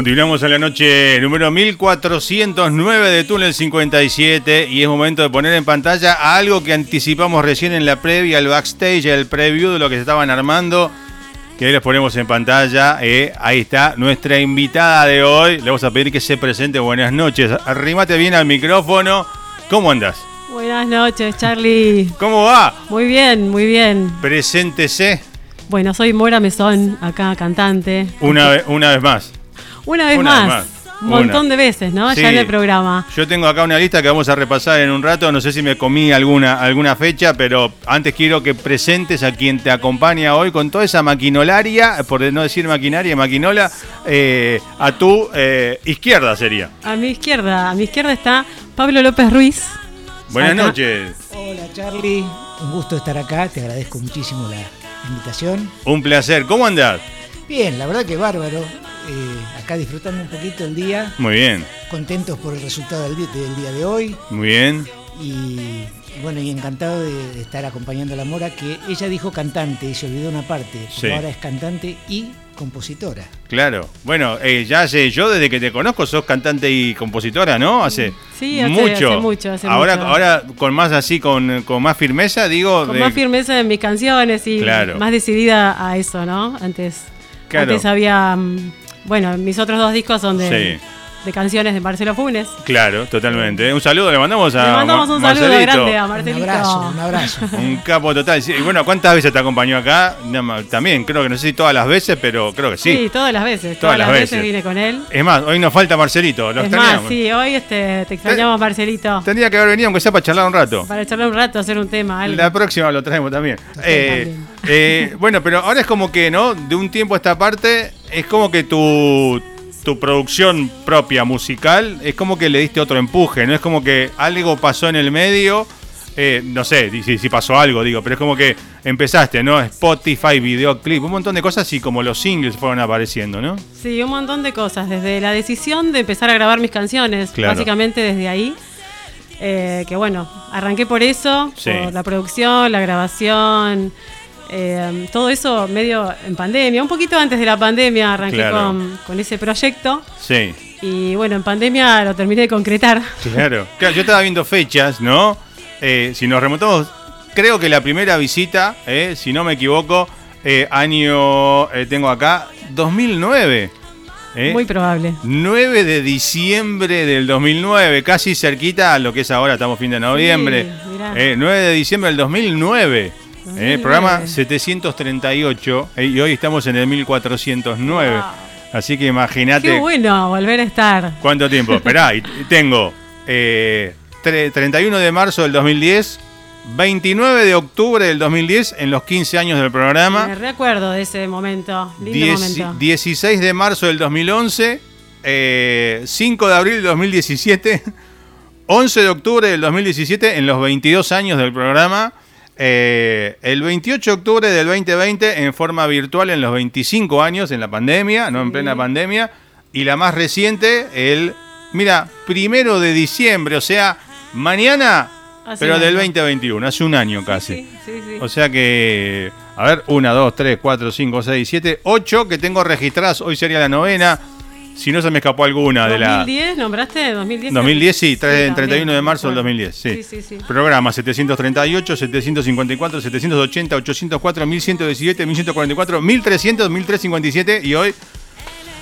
Continuamos en la noche número 1409 de Túnel 57 y es momento de poner en pantalla algo que anticipamos recién en la previa, el backstage, el preview de lo que se estaban armando. Que ahí les ponemos en pantalla. eh, ahí está nuestra invitada de hoy. Le vamos a pedir que se presente. Buenas noches. Arrímate bien al micrófono. ¿Cómo andas? Buenas noches, Charlie. ¿Cómo va? Muy bien, muy bien. Preséntese Bueno, soy Mora Mesón, acá cantante. una, ve- una vez más. Una vez una más. vez más. Un montón Una. de veces, ¿no? Sí. Ya en el programa. Yo tengo acá una lista que vamos a repasar en un rato. No sé si me comí alguna, alguna fecha, pero antes quiero que presentes a quien te acompaña hoy con toda esa maquinolaria, por no decir maquinaria, maquinola, eh, a tu eh, izquierda sería. A mi izquierda, a mi izquierda está Pablo López Ruiz. Buenas Acá. noches. Hola Charlie, un gusto estar acá, te agradezco muchísimo la invitación. Un placer. ¿Cómo andás? Bien, la verdad que bárbaro, eh, acá disfrutando un poquito el día, Muy bien, contentos por el resultado del, di- del día de hoy muy bien. y, bueno, y encantado de, de estar acompañando a la Mora, que ella dijo cantante y se olvidó una parte, Sí. ahora es cantante y compositora. Claro. Bueno, eh, ya hace, yo desde que te conozco sos cantante y compositora, ¿no? Hace, Sí, hace- mucho. hace mucho, hace ahora, mucho. ahora con más así, con, con más firmeza, digo. Con de- más firmeza en mis canciones y Claro. más decidida a eso, ¿no? Antes, Claro. antes había. mm, Bueno, mis otros dos discos son de. De canciones de Marcelo Funes. Claro, totalmente. Un saludo, le mandamos a Le mandamos Ma- un saludo grande a Un Marcelito. abrazo, un abrazo. Un capo total. Sí, Y bueno, ¿cuántas veces te acompañó acá? También, creo que no sé si todas las veces, pero creo que sí. Sí, todas las veces. Todas Todas, las veces. veces. vine con él. Es más, hoy nos falta Marcelito, lo es más, sí, hoy este, te extrañamos, Marcelito. Tendría que haber venido aunque sea para charlar un rato. Para charlar un rato, hacer un tema, algo. La próxima lo traemos también. Eh, también. eh, bueno, pero ahora es como que, ¿no? De un tiempo a esta parte, es como que tu, tu producción propia musical, es como que le diste otro empuje, ¿no? Es como que algo pasó en el medio, eh, no sé si, si pasó algo, digo, pero es como que empezaste, ¿no? Spotify, videoclip, un montón de cosas y como los singles fueron apareciendo, ¿no? Sí, un montón de cosas. Desde la decisión de empezar a grabar mis canciones, Claro. básicamente desde ahí. Eh, que bueno, arranqué por eso, Sí. por la producción, la grabación, eh, todo eso medio en pandemia. Un poquito antes de la pandemia arranqué Claro. con, con ese proyecto. Sí. Y bueno, en pandemia lo terminé de concretar. Claro. Claro, yo estaba viendo fechas, ¿no? Eh, si nos remontamos, creo que la primera visita, eh, si no me equivoco, año, tengo acá, 2009. ¿eh? Muy probable. 9 de diciembre del 2009, casi cerquita a lo que es ahora, estamos fin de noviembre. Sí, mirá. Eh, 9 de diciembre del 2009. Eh, 2009. programa 738 eh, y hoy estamos en el 1409. Wow. Así que imagínate. Qué bueno volver a estar. ¿Cuánto tiempo? Esperá, y tengo eh, tre- 31 de marzo del 2010, 29 de octubre del 2010 en los 15 años del Me programa, recuerdo de ese momento. Lindo dieci- momento. 16 de marzo del 2011, eh, 5 de abril del 2017, 11 de octubre del 2017 en los 22 años del programa. Eh, el 28 de octubre del 2020 en forma virtual en los 25 años en la pandemia, no en plena pandemia. Y la más reciente, el, mira, primero de diciembre, o sea, mañana Hace pero del año. 2021, hace un año casi. Sí, sí, sí. O sea que, a ver, 1, 2, 3, 4, 5, 6, 7, 8 que tengo registradas. Hoy sería la novena. Si no se me escapó alguna de la... 2010, ¿nombraste? 2010. 2010, sí, tre- también, 31 de marzo del me acuerdo. 2010, sí. Sí, sí. Programa 738, 754, 780, 804, 1117, 1144, 1300, 1357 y hoy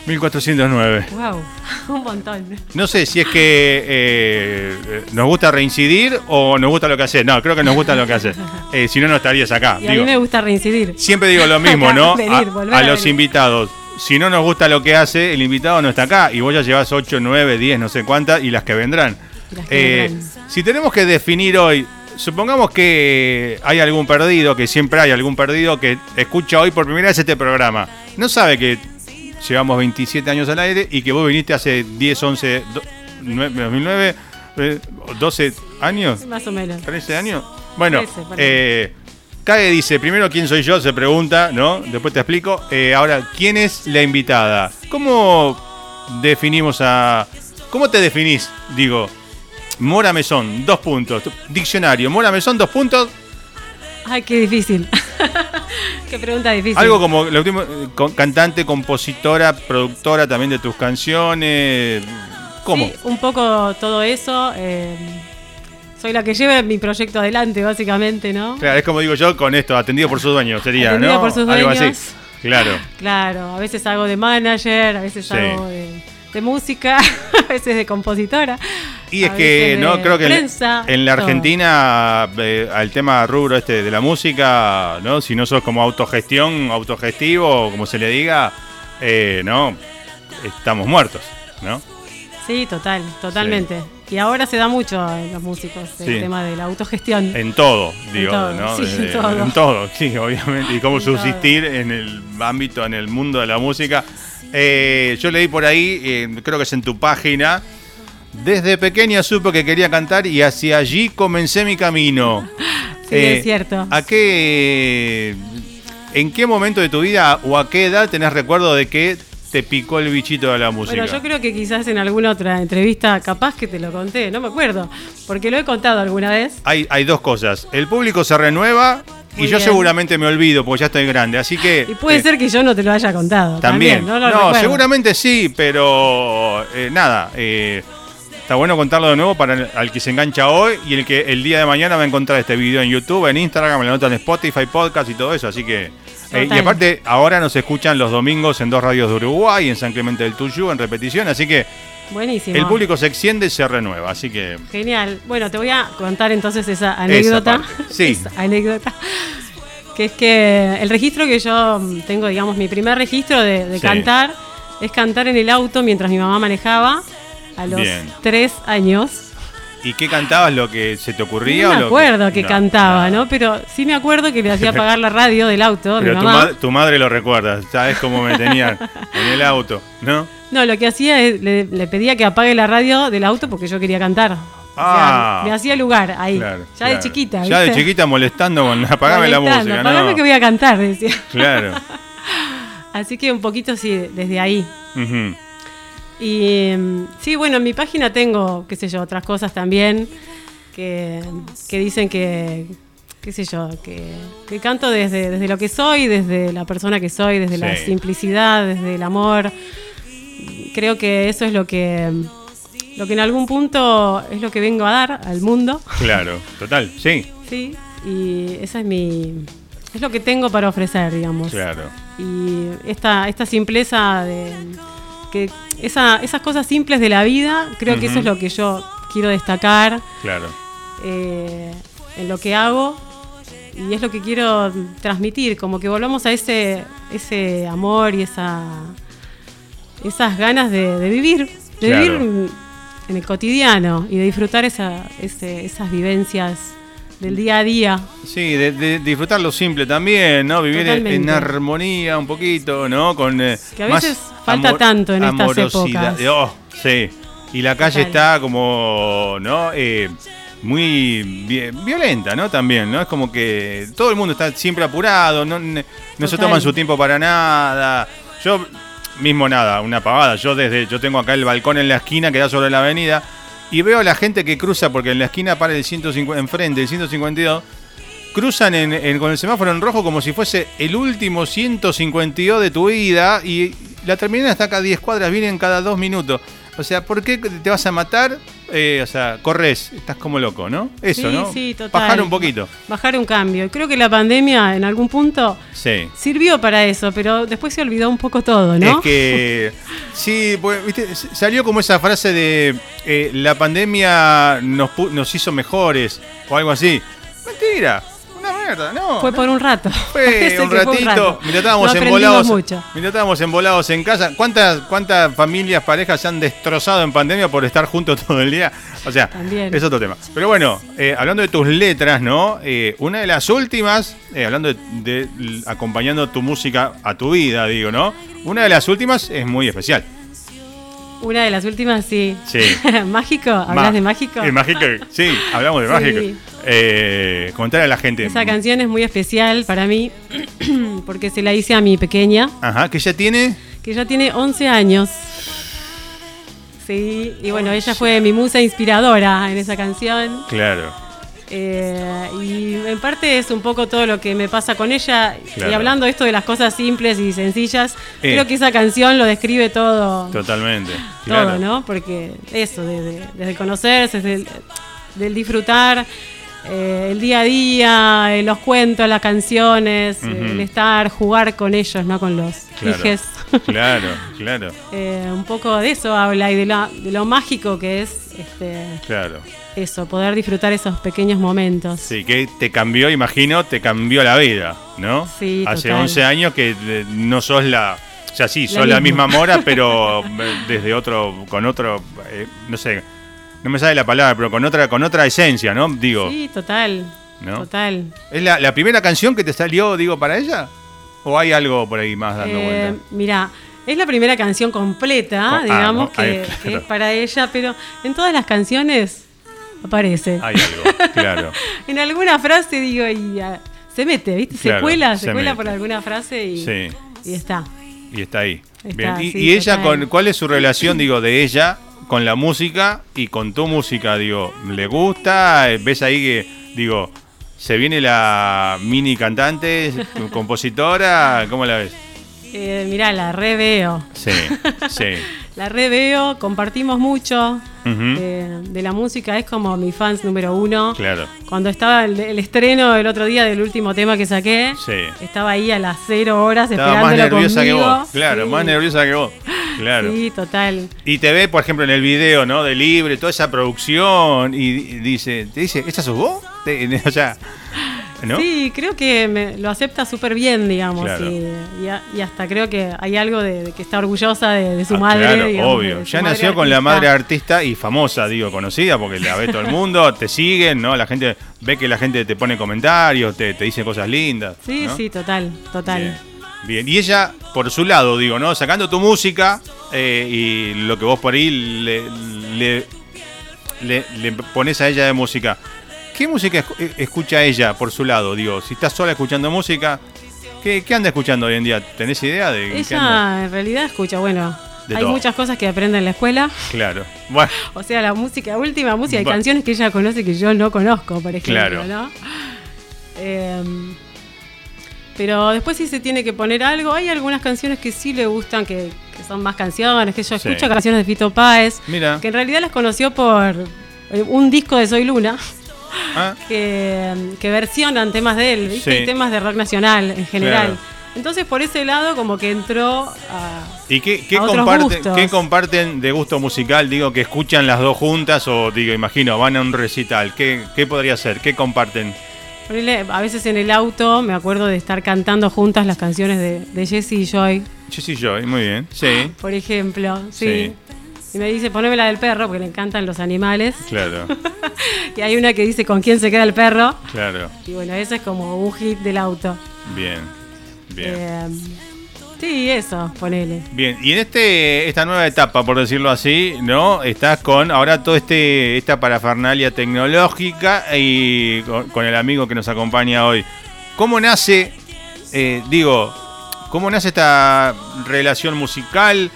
1409. Wow, un montón. No sé si es que eh, nos gusta reincidir o nos gusta lo que haces. No, creo que nos gusta lo que haces. Eh, si no, no estarías acá. Y a Digo, mí me gusta reincidir. Siempre digo lo mismo, ¿no? venir, a a a los venir. invitados. Si no nos gusta lo que hace, el invitado no está acá. Y vos ya llevas 8, 9, 10, no sé cuántas y las que vendrán. Las que Eh, vendrán. si tenemos que definir hoy, supongamos que hay algún perdido, que siempre hay algún perdido que escucha hoy por primera vez este programa. No sabe que llevamos 27 años al aire y que vos viniste hace 10, 11, do- nue- 2009, eh, 12 años. Más o menos. 13 años. Bueno, 13, ponele. eh, Kage dice, primero quién soy yo, se pregunta, ¿no? Después te explico. Eh, ahora, ¿quién es la invitada? ¿Cómo definimos a... ¿Cómo te definís? Digo, Mora Mesón, dos puntos. Diccionario, Mora Mesón, dos puntos. Ay, qué difícil. qué pregunta difícil. Algo como la última, eh, cantante, compositora, productora también de tus canciones. ¿Cómo? Sí, un poco todo eso. eh, soy la que lleva mi proyecto adelante, básicamente, ¿no? Claro, es como digo yo con esto, atendido por sus dueños, sería, Atendido ¿no? por sus Algo así. dueños. Claro. Claro, a veces hago de manager, a veces Sí. hago de, de música, a veces de compositora. Y es que, no, creo que en- prensa, en, la. Argentina, eh, al tema rubro este de la música, ¿no? Si no sos como autogestión, autogestivo, como se le diga, eh, ¿no? Estamos muertos, ¿no? Sí, total, totalmente. Y ahora se da mucho en los músicos el Sí. tema de la autogestión. En todo, digo, todo, ¿no? sí, en Desde- todo. en todo, sí, obviamente. Y cómo En todo. subsistir en el ámbito, en el mundo de la música. Eh, yo leí por ahí, eh, creo que es en tu página. Desde pequeña supe que quería cantar y hacia allí comencé mi camino. Sí, Eh, es cierto. ¿A qué, en qué momento de tu vida o a qué edad tenés recuerdo de que te picó el bichito de la música? Bueno, yo creo que quizás en alguna otra entrevista, capaz que te lo conté, no me acuerdo, porque lo he contado alguna vez. hay, hay dos cosas. El público se renueva y yo bien. seguramente me olvido porque ya estoy grande. Así que. Y puede eh, ser que yo no te lo haya contado. También. También, no, lo no, recuerdo. seguramente sí, pero eh, nada. eh, está bueno contarlo de nuevo para el, al que se engancha hoy y el que el día de mañana va a encontrar este video en YouTube, en Instagram, en la nota en Spotify, podcast y todo eso. Así que. Eh, y aparte, ahora nos escuchan los domingos en dos radios de Uruguay, en San Clemente del Tuyú, en repetición. Así que Buenísimo. el público se extiende y se renueva. Así que. Genial. Bueno, te voy a contar entonces esa anécdota. sí. Esa anécdota. Que es que el registro que yo tengo, digamos, mi primer registro de, de Sí. cantar es cantar en el auto mientras mi mamá manejaba a los Bien. tres años. ¿Y qué cantabas? ¿Lo que se te ocurría? No o me acuerdo que no, cantaba, no. ¿no? Pero sí me acuerdo que le hacía apagar la radio del auto, mi Pero tu, ma- tu madre lo recuerda, ¿sabes cómo me tenían en el auto? ¿No? No, lo que hacía es, le, le pedía que apague la radio del auto porque yo quería cantar. O Ah. sea, me hacía lugar ahí. Claro, ya de chiquita. Ya de chiquita molestando con apagame la música, Apagame ¿no? que voy a cantar, decía. Claro. Así que un poquito sí, desde ahí. Ujú. Y mm, sí, bueno, en mi página tengo, qué sé yo, otras cosas también que, que dicen que, qué sé yo, que, que canto desde, desde lo que soy, desde la persona que soy, desde la simplicidad, desde el amor. Creo que eso es lo que, lo que en algún punto es lo que vengo a dar al mundo. Claro, total, sí, Sí, y esa es mi. Es lo que tengo para ofrecer, digamos. claro. Y esta, esta simpleza de. Que esa- esas cosas simples de la vida, creo que eso es lo que yo quiero destacar Claro. eh, en lo que hago. Y es lo que quiero transmitir, como que volvamos a ese, ese amor y esa, esas ganas de, de vivir, de Claro. vivir en el cotidiano y de disfrutar esa, ese- esas vivencias del día a día. Sí, de, de disfrutar lo simple también, ¿no? Vivir en, armonía un poquito, ¿no? Con eh, Que a más veces falta tanto en estas amorosidad. épocas. Oh, sí. Y la calle Total. está como, ¿no? Eh, muy vi- violenta, ¿no? También, ¿no? Es como que todo el mundo está siempre apurado, no, no se toman su tiempo para nada. Yo mismo nada, una pavada. Yo desde yo tengo acá el balcón en la esquina que da sobre la avenida y veo a la gente que cruza, porque en la esquina para el 150, enfrente, el 152, cruzan en, en- con el semáforo en rojo como si fuese el último 152 de tu vida y la terminal está cada 10 cuadras, vienen cada 2 minutos. O sea, ¿por qué te vas a matar? Eh, o sea, corres, estás como loco, ¿no? Eso, sí, ¿no? sí, total. Bajar un poquito. Bajar un cambio. Creo que la pandemia en algún punto Sí. sirvió para eso, pero después se olvidó un poco todo, ¿no? Es que sí, pues, ¿viste? Salió como esa frase de eh, la pandemia nos, nos hizo mejores o algo así. Mentira, mierda, no. Fue por un rato. Fue un fue ratito, mientras estábamos No embolados, mucho. estábamos embolados en casa. ¿Cuántas, ¿Cuántas familias, parejas se han destrozado en pandemia por estar juntos todo el día? O sea, También. es otro tema. Pero bueno, eh, hablando de tus letras, ¿no? Eh, una de las últimas, eh, hablando de, de acompañando tu música a tu vida, digo, ¿no? Una de las últimas es muy especial. Una de las últimas, sí. Sí. ¿Mágico? ¿Hablas Ma- de mágico? El mágico, sí, hablamos de Sí. mágico. Eh, a la gente. Esa canción es muy especial para mí porque se la hice a mi pequeña, Ajá, que ya tiene. que ya tiene 11 años. Sí, y bueno, ella fue mi musa inspiradora en esa canción. Claro. Eh, y en parte es un poco todo lo que me pasa con ella. Claro. Y hablando esto de las cosas simples y sencillas, Eh. creo que esa canción lo describe todo. Totalmente. todo, claro. ¿no? Porque eso, de- de- desde el conocerse, desde el, del disfrutar, eh, el día a día, eh, los cuentos, las canciones, el estar, jugar con ellos, ¿no? Con los Claro. hijes. Claro, claro, Eh, un poco de eso habla y de, la- de lo mágico que es este, claro. eso, poder disfrutar esos pequeños momentos. Sí, que te cambió, imagino, te cambió la vida, ¿no? Sí, Hace total. 11 años que eh, no sos la... O sea, sí, La sos la misma. Mora, pero eh, desde otro, con otro, eh, no sé, no me sale la palabra, pero con otra, con otra esencia, ¿no? Digo, Sí, total. ¿No? Total. ¿es la, la primera canción que te salió, digo, para ella? ¿O hay algo por ahí más dando Eh, vuelta? Mira, es la primera canción completa, Con- ah, digamos, no, que, es para ella, pero en todas las canciones aparece. Hay algo, claro. En alguna frase digo, y ah, se mete, ¿viste? Se Claro, cuela, se se, cuela por alguna frase y, Sí. y está. Y está ahí. Está, Bien. Y, sí, y ella, con, ¿cuál es su relación, digo, de ella con la música y con tu música? Digo, ¿le gusta? ¿Ves ahí que, digo, se viene la mini cantante, compositora? ¿Cómo la ves? Eh, mirá, la reveo. Sí, sí. La reveo, compartimos mucho eh, de la música, es como mi fans número uno. Claro. Cuando estaba el, el estreno el otro día del último tema que saqué, Sí. estaba ahí a las cero horas Estaba más nerviosa conmigo. que vos. Claro, Sí. más nerviosa que vos. Claro. Sí, total. Y te ve, por ejemplo, en el video, ¿no? De Libre, toda esa producción, y di- dice, te dice, ¿esta sos vos? Te- o sea, ¿no? Sí, creo que me- lo acepta súper bien, digamos. Claro. Y, y a- y hasta creo que hay algo de, de que está orgullosa de, de su Ah, madre. Claro, digamos, obvio. Ya nació con la madre artista y famosa, digo, conocida, porque la ve todo el mundo, te siguen, ¿no? La gente ve que la gente te pone comentarios, te, te dice cosas lindas. Sí, ¿no? sí, total, total. Bien. Bien. Y ella, por su lado, digo, ¿no? Sacando tu música eh, y lo que vos por ahí le, le, le- le pones a ella de música. ¿Qué música eh, escucha ella por su lado? Digo, si estás sola escuchando música, ¿qué, qué anda escuchando hoy en día? ¿Tenés idea de qué anda? Ella en realidad escucha, bueno, De hay todo. muchas cosas que aprende en la escuela. Claro. Bueno, O sea, la música, última música, hay Bueno. canciones que ella conoce que yo no conozco, por ejemplo, Claro. ¿no? Em, pero después si se tiene que poner algo, hay algunas canciones que sí le gustan, que, que son más canciones, que yo Sí. escucho canciones de Fito Páez, mira. que en realidad las conoció por eh, un disco de Soy Luna, Ah, que, que versionan temas de él, ¿viste? Sí. Y temas de rock nacional en general. Claro. Entonces por ese lado como que entró a... ¿Y qué, qué a otros gustos. qué comparten de gusto musical? Digo, que escuchan las dos juntas o, digo, imagino, van a un recital. ¿Qué, qué podría ser? ¿Qué comparten? A veces en el auto me acuerdo de estar cantando juntas las canciones de, de Jesse y Joy, Jessy Joy, muy bien. Sí, por ejemplo. Sí. Sí. Y me dice, poneme la del perro, porque le encantan los animales. claro, Y hay una que dice, ¿con quién se queda el perro? claro. Y bueno, ese es como un hit del auto. Bien, bien. Eh, sí, eso, ponele. Bien, y en este esta nueva etapa, por decirlo así, ¿no? Estás con ahora todo este esta parafernalia tecnológica y con, con el amigo que nos acompaña hoy. ¿Cómo nace, eh, digo, cómo nace esta relación musical?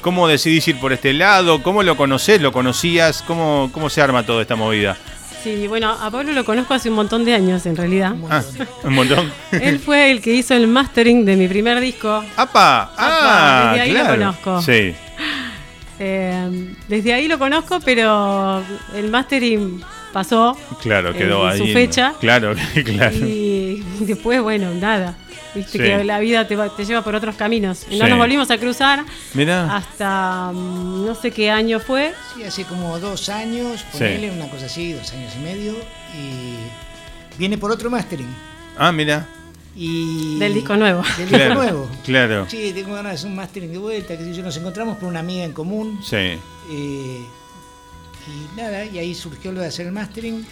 ¿Cómo decidís ir por este lado? ¿Cómo lo conocés? ¿Lo conocías? ¿Cómo, cómo se arma toda esta movida? Sí, bueno, a Pablo lo conozco hace un montón de años en realidad. Ah, un montón. Él fue el que hizo el mastering de mi primer disco. ¡Apa! Ah, desde ahí lo conozco. Sí, Eh, desde ahí lo conozco, pero el mastering pasó. claro, quedó en ahí. su fecha. Claro, claro. Y después, bueno, nada. Viste Sí. que la vida te, va- te lleva por otros caminos. Y no Sí. nos volvimos a cruzar Mirá. hasta mm, no sé qué año fue. Sí, hace como dos años, ponele una cosa así, dos años y medio, y viene por otro mastering. Ah, mira. Y Del disco nuevo. Del disco Claro, nuevo. claro. Sí, tengo ganas de hacer un mastering de vuelta, que yo, nos encontramos por una amiga en común. Sí. eh, y nada, y ahí surgió lo de hacer el mastering.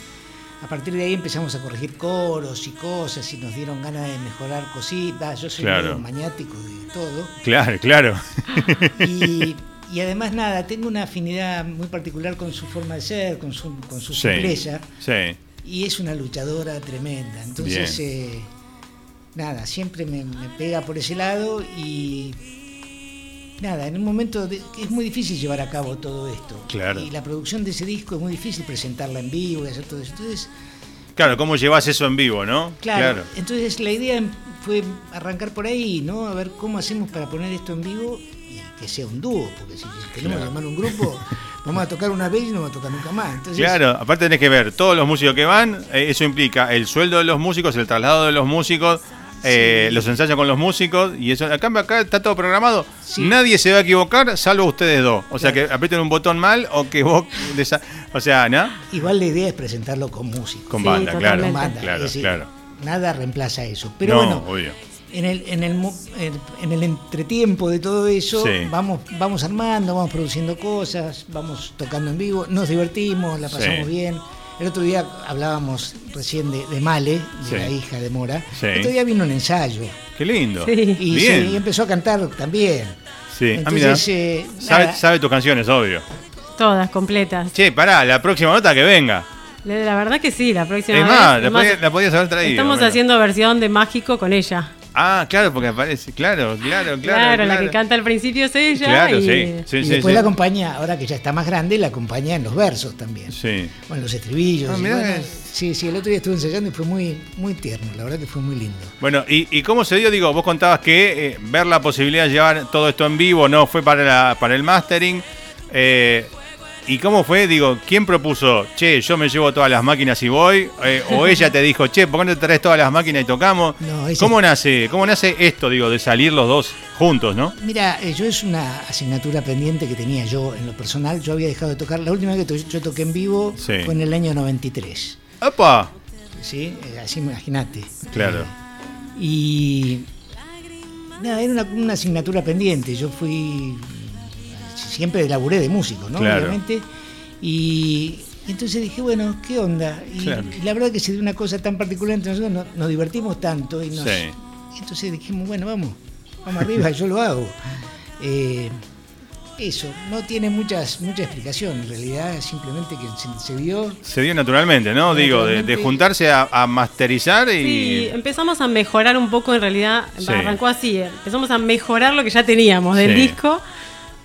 A partir de ahí empezamos a corregir coros y cosas y nos dieron ganas de mejorar cositas. Yo soy Claro. medio maniático de todo. Claro, claro. Y, y además nada, tengo una afinidad muy particular con su forma de ser, con su, con su Sí. simpleza. Sí. Y es una luchadora tremenda. Entonces, eh, nada, siempre me, me pega por ese lado y nada, en un momento de- es muy difícil llevar a cabo todo esto. Claro. Y la producción de ese disco es muy difícil presentarla en vivo y hacer todo eso. Entonces, Claro, ¿cómo llevas eso en vivo, no? claro, entonces la idea fue arrancar por ahí, ¿no? A ver cómo hacemos para poner esto en vivo y que sea un dúo, porque si queremos Claro. llamar un grupo, vamos a tocar una vez y no vamos a tocar nunca más. Entonces, Claro, aparte tenés que ver todos los músicos que van, eh, eso implica el sueldo de los músicos, el traslado de los músicos, eh, los ensayos con los músicos, y eso, acá, acá está todo programado. Nadie se va a equivocar, salvo ustedes dos. O sea, que aprieten un botón mal o que vos... desa- o sea, ¿no? Igual la idea es presentarlo con música. Con banda, claro. con banda, Claro, decir, claro. Nada reemplaza eso. Pero no, bueno, obvio. en el, en, el, en, en el entretiempo de todo eso, Sí. vamos, vamos armando, vamos produciendo cosas, vamos tocando en vivo, nos divertimos, la pasamos Sí. bien. El otro día hablábamos recién de, de Male, de Sí. la hija de Mora. Sí. El otro día vino un ensayo Qué lindo. Sí. y, Bien. sí, y empezó a cantar también. Sí. ah, mira. Entonces, eh, Sabe, tus canciones, obvio. Todas completas. Che, pará, la próxima nota que venga. La verdad que sí, la próxima Es más, es la, más, podía- la podías haber traído. estamos bueno. haciendo versión de Mágico con ella. Ah, claro, porque aparece. Claro, claro, claro. Claro, la que canta al principio es ella. Claro, y, sí. Sí, y sí, después sí. la acompaña, ahora que ya está más grande, la acompaña en los versos también. Sí. Bueno, los estribillos. Ah, y bueno, sí, sí, el otro día estuve ensayando y fue muy, muy tierno, la verdad que fue muy lindo. Bueno, ¿y, y cómo se dio? Digo, vos contabas que eh, ver la posibilidad de llevar todo esto en vivo no fue para, la- para el mastering. eh, ¿Y cómo fue? Digo, ¿quién propuso? Che, yo me llevo todas las máquinas y voy. Eh, o ella te dijo, che, ¿por qué no te traes todas las máquinas y tocamos? No, ella- ¿Cómo nace? ¿Cómo nace esto, digo, de salir los dos juntos, no? Mira, eh, yo es una asignatura pendiente que tenía yo en lo personal. Yo había dejado de tocar, la última vez que yo toqué en vivo Sí. fue en el año 93. ¡Opa! ¿sí? Eh, Así imagínate. Claro. Eh, y nada, era una, una asignatura pendiente. Yo fui, siempre laburé de músico, ¿no? Claro. Obviamente. Y entonces dije, bueno, ¿qué onda? Y, Claro. y la verdad que se dio una cosa tan particular entre nosotros, nos, nos divertimos tanto y nos, Sí. entonces dijimos, bueno, vamos, vamos arriba, yo lo hago. Eh, eso, no tiene muchas, mucha explicación, en realidad simplemente que se, se dio. Se dio naturalmente, ¿no? Digo, de, juntarse a, a masterizar y. Sí, empezamos a mejorar un poco, en realidad, Sí. arrancó así, eh, empezamos a mejorar lo que ya teníamos del Sí. disco.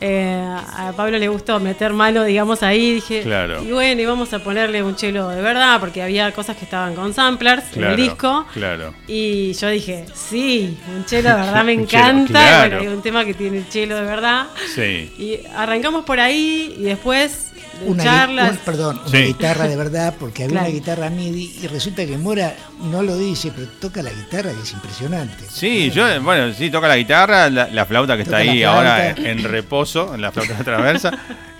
Eh, a Pablo le gustó meter mano, digamos, ahí, dije, Claro. y bueno, y vamos a ponerle un chelo de verdad, porque había cosas que estaban con samplers Claro, en el disco. Claro. Y yo dije, sí, un chelo de verdad me Un chelo, encanta. claro. y bueno, hay un tema que tiene el chelo de verdad. Sí. Y arrancamos por ahí y después de Una, charlas. un- perdón, Sí. una guitarra de verdad, porque había Claro. una guitarra MIDI y resulta que Mora no lo dice, pero toca la guitarra que es impresionante. Sí, yo, bueno, sí, toca la guitarra, la, la flauta que está Toca la ahí flauta. ahora en reposo, en la flauta de traversa,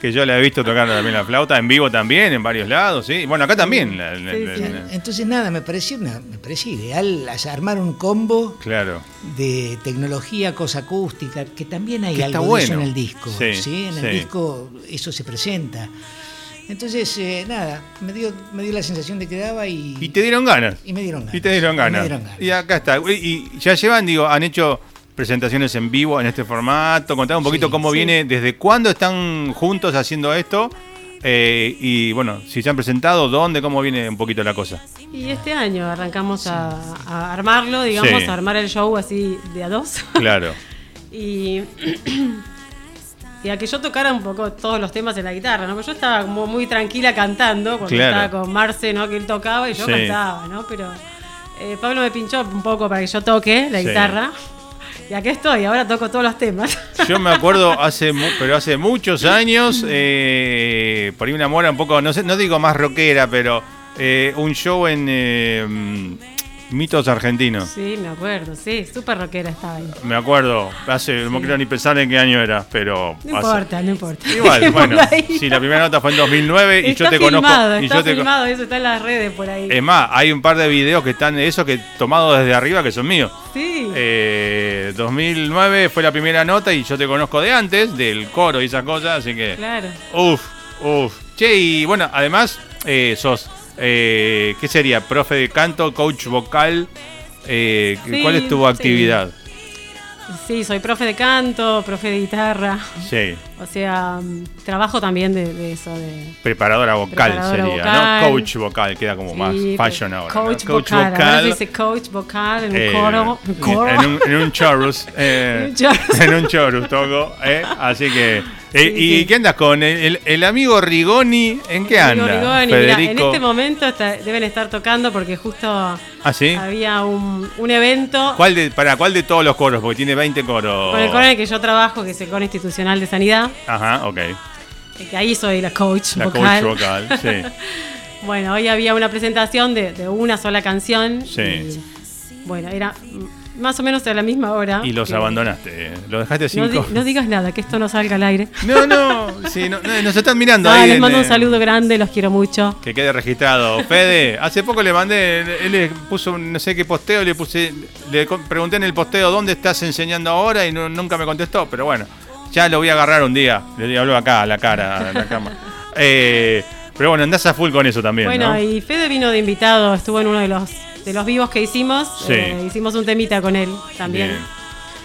que yo la he visto tocar también la flauta, en vivo también, en varios lados, sí. Bueno, acá también. la- la- Sí, la- sí. la- Entonces nada, me pareció, una- me parecía ideal armar un combo claro. de tecnología, cosa acústica, que también hay Que algo de eso en bueno. el disco. Sí, Sí, En el disco eso se presenta. Entonces, eh, nada, me dio, me dio la sensación de que daba y, Y te dieron ganas. y me dieron ganas. Y te dieron ganas. me dieron ganas. Y acá está. Y y ya llevan, digo, han hecho presentaciones en vivo en este formato. Contame un poquito Sí, cómo sí. viene, desde cuándo están juntos haciendo esto. eh, y bueno, si se han presentado, dónde, cómo viene un poquito la cosa. Y este año arrancamos a, a armarlo, digamos, Sí. a armar el show así de a dos. Claro. Y y a que yo tocara un poco todos los temas en la guitarra, ¿no? Porque yo estaba como muy tranquila cantando cuando Claro. estaba con Marce, ¿no? Que él tocaba y yo cantaba, ¿no? Pero eh, Pablo me pinchó un poco para que yo toque la guitarra. Y aquí estoy, ahora toco todos los temas. Yo me acuerdo hace, pero hace muchos años, eh, por ahí una mora un poco, no sé, no digo más rockera, pero eh, un show en mm, Mitos Argentinos. sí, me acuerdo, sí, súper rockera estaba ahí. Me acuerdo, hace, no quiero ni pensar en qué año era, pero... No hace- importa, no importa. Igual, bueno, sí, la primera nota fue en 2009 y está yo te filmado, conozco... Y está yo te, con- filmado, eso está en las redes por ahí. es más, hay un par de videos que están de eso que tomados desde arriba que son míos. sí. Eh, 2009 fue la primera nota y yo te conozco de antes, del coro y esas cosas, así que... Claro. Uf, uf. Che, y bueno, además, eh, sos, eh, ¿qué sería? Profe de canto, coach vocal. eh, Sí, ¿Cuál es tu actividad? Sí, soy profe de canto, profe de guitarra. Sí, O sea, mm, trabajo también de, de eso, de... preparadora vocal Preparadora sería, vocal. ¿no? Coach vocal, queda como más fashion ahora. ¿no? Coach, vocal. Ahora se dice coach vocal en un eh, coro. un coro. En un, en un chorus. eh, En un chorus. en un chorus toco. eh, así que. Eh, Sí, ¿Y sí. qué andas con el, amigo Rigoni? ¿En qué anda? Rigoni, mira, en Federico. este momento está- deben estar tocando porque justo ¿Ah, sí? había un, un evento ¿Cuál de, para cuál de todos los coros? Porque tiene 20 coros. con el coro en el que yo trabajo, que es el coro institucional de sanidad, Ajá, ok. eh, que ahí soy la coach La vocal. coach vocal, sí. Bueno, hoy había una presentación de, de una sola canción. Sí. y, bueno, era más o menos a la misma hora. Y los que- abandonaste. Lo dejaste No, cinco. di- no digas nada, que esto no salga al aire. No, no, sí, no, no, nos están mirando No, ahí. les en, mando un saludo grande, los quiero mucho. Que quede registrado. Fede, hace poco le mandé, él le puso un no sé qué posteo, le puse, le pregunté en el posteo dónde estás enseñando ahora y no- nunca me contestó, pero bueno, ya lo voy a agarrar un día. Le hablo acá, a la cara, a la cama. Eh, pero bueno, andás a full con eso también, Bueno, ¿no? y Fede vino de invitado, estuvo en uno de los de los vivos que hicimos. Sí. eh, hicimos un temita con él también,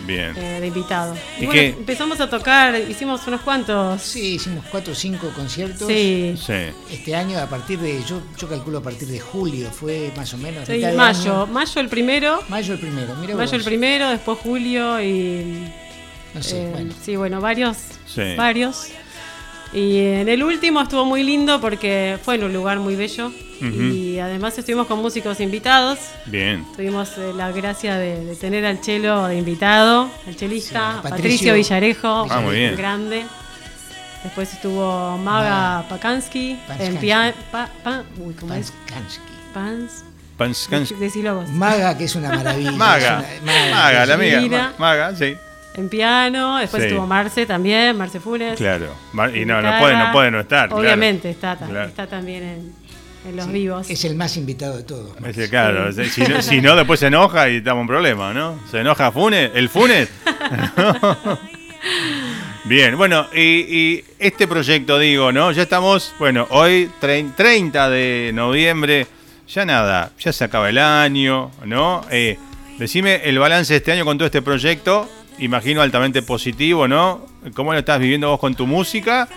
Bien, bien. eh, de invitado. ¿Y Y, bueno, qué? empezamos a tocar, hicimos unos cuantos. Sí, hicimos cuatro o cinco conciertos. Sí. Sí. Este año, a partir de, yo, yo calculo a partir de julio, fue más o menos. Sí, mayo, año. mayo el primero, Mayo el primero, mira mayo el primero, después julio y No sé, Eh, bueno. Sí, bueno, varios. Sí. Varios. Y en el último estuvo muy lindo porque fue en un lugar muy bello. Y además estuvimos con músicos invitados. Bien. Tuvimos eh, la gracia de, de tener al chelo de invitado, al chelista, Sí, Patricio, Patricio Villarejo, Ah, muy bien. grande. Después estuvo Maga Pakansky, en piano. Pa, pa- uy, ¿cómo es? Panskansky. Pans. Decilo vos. Maga, que es una maravilla. Maga. una- Maga, la amiga. Maga, sí. En piano. Después Sí. estuvo Marce también, Marce Funes. Claro. Mar- Y no, no puede, no puede no estar. claro. Obviamente está, Claro. está también en, en los Sí, vivos. Es el más invitado de todos. claro, si, no, si no, después se enoja y estamos en problema, ¿no? ¿Se enoja Funes? ¿El Funes? Bien, bueno, y, y este proyecto, digo, ¿no? Ya estamos, bueno, hoy, trein- 30 de noviembre, ya nada, ya se acaba el año, ¿no? Eh, decime el balance de este año con todo este proyecto, imagino altamente positivo, ¿no? ¿Cómo lo estás viviendo vos con tu música?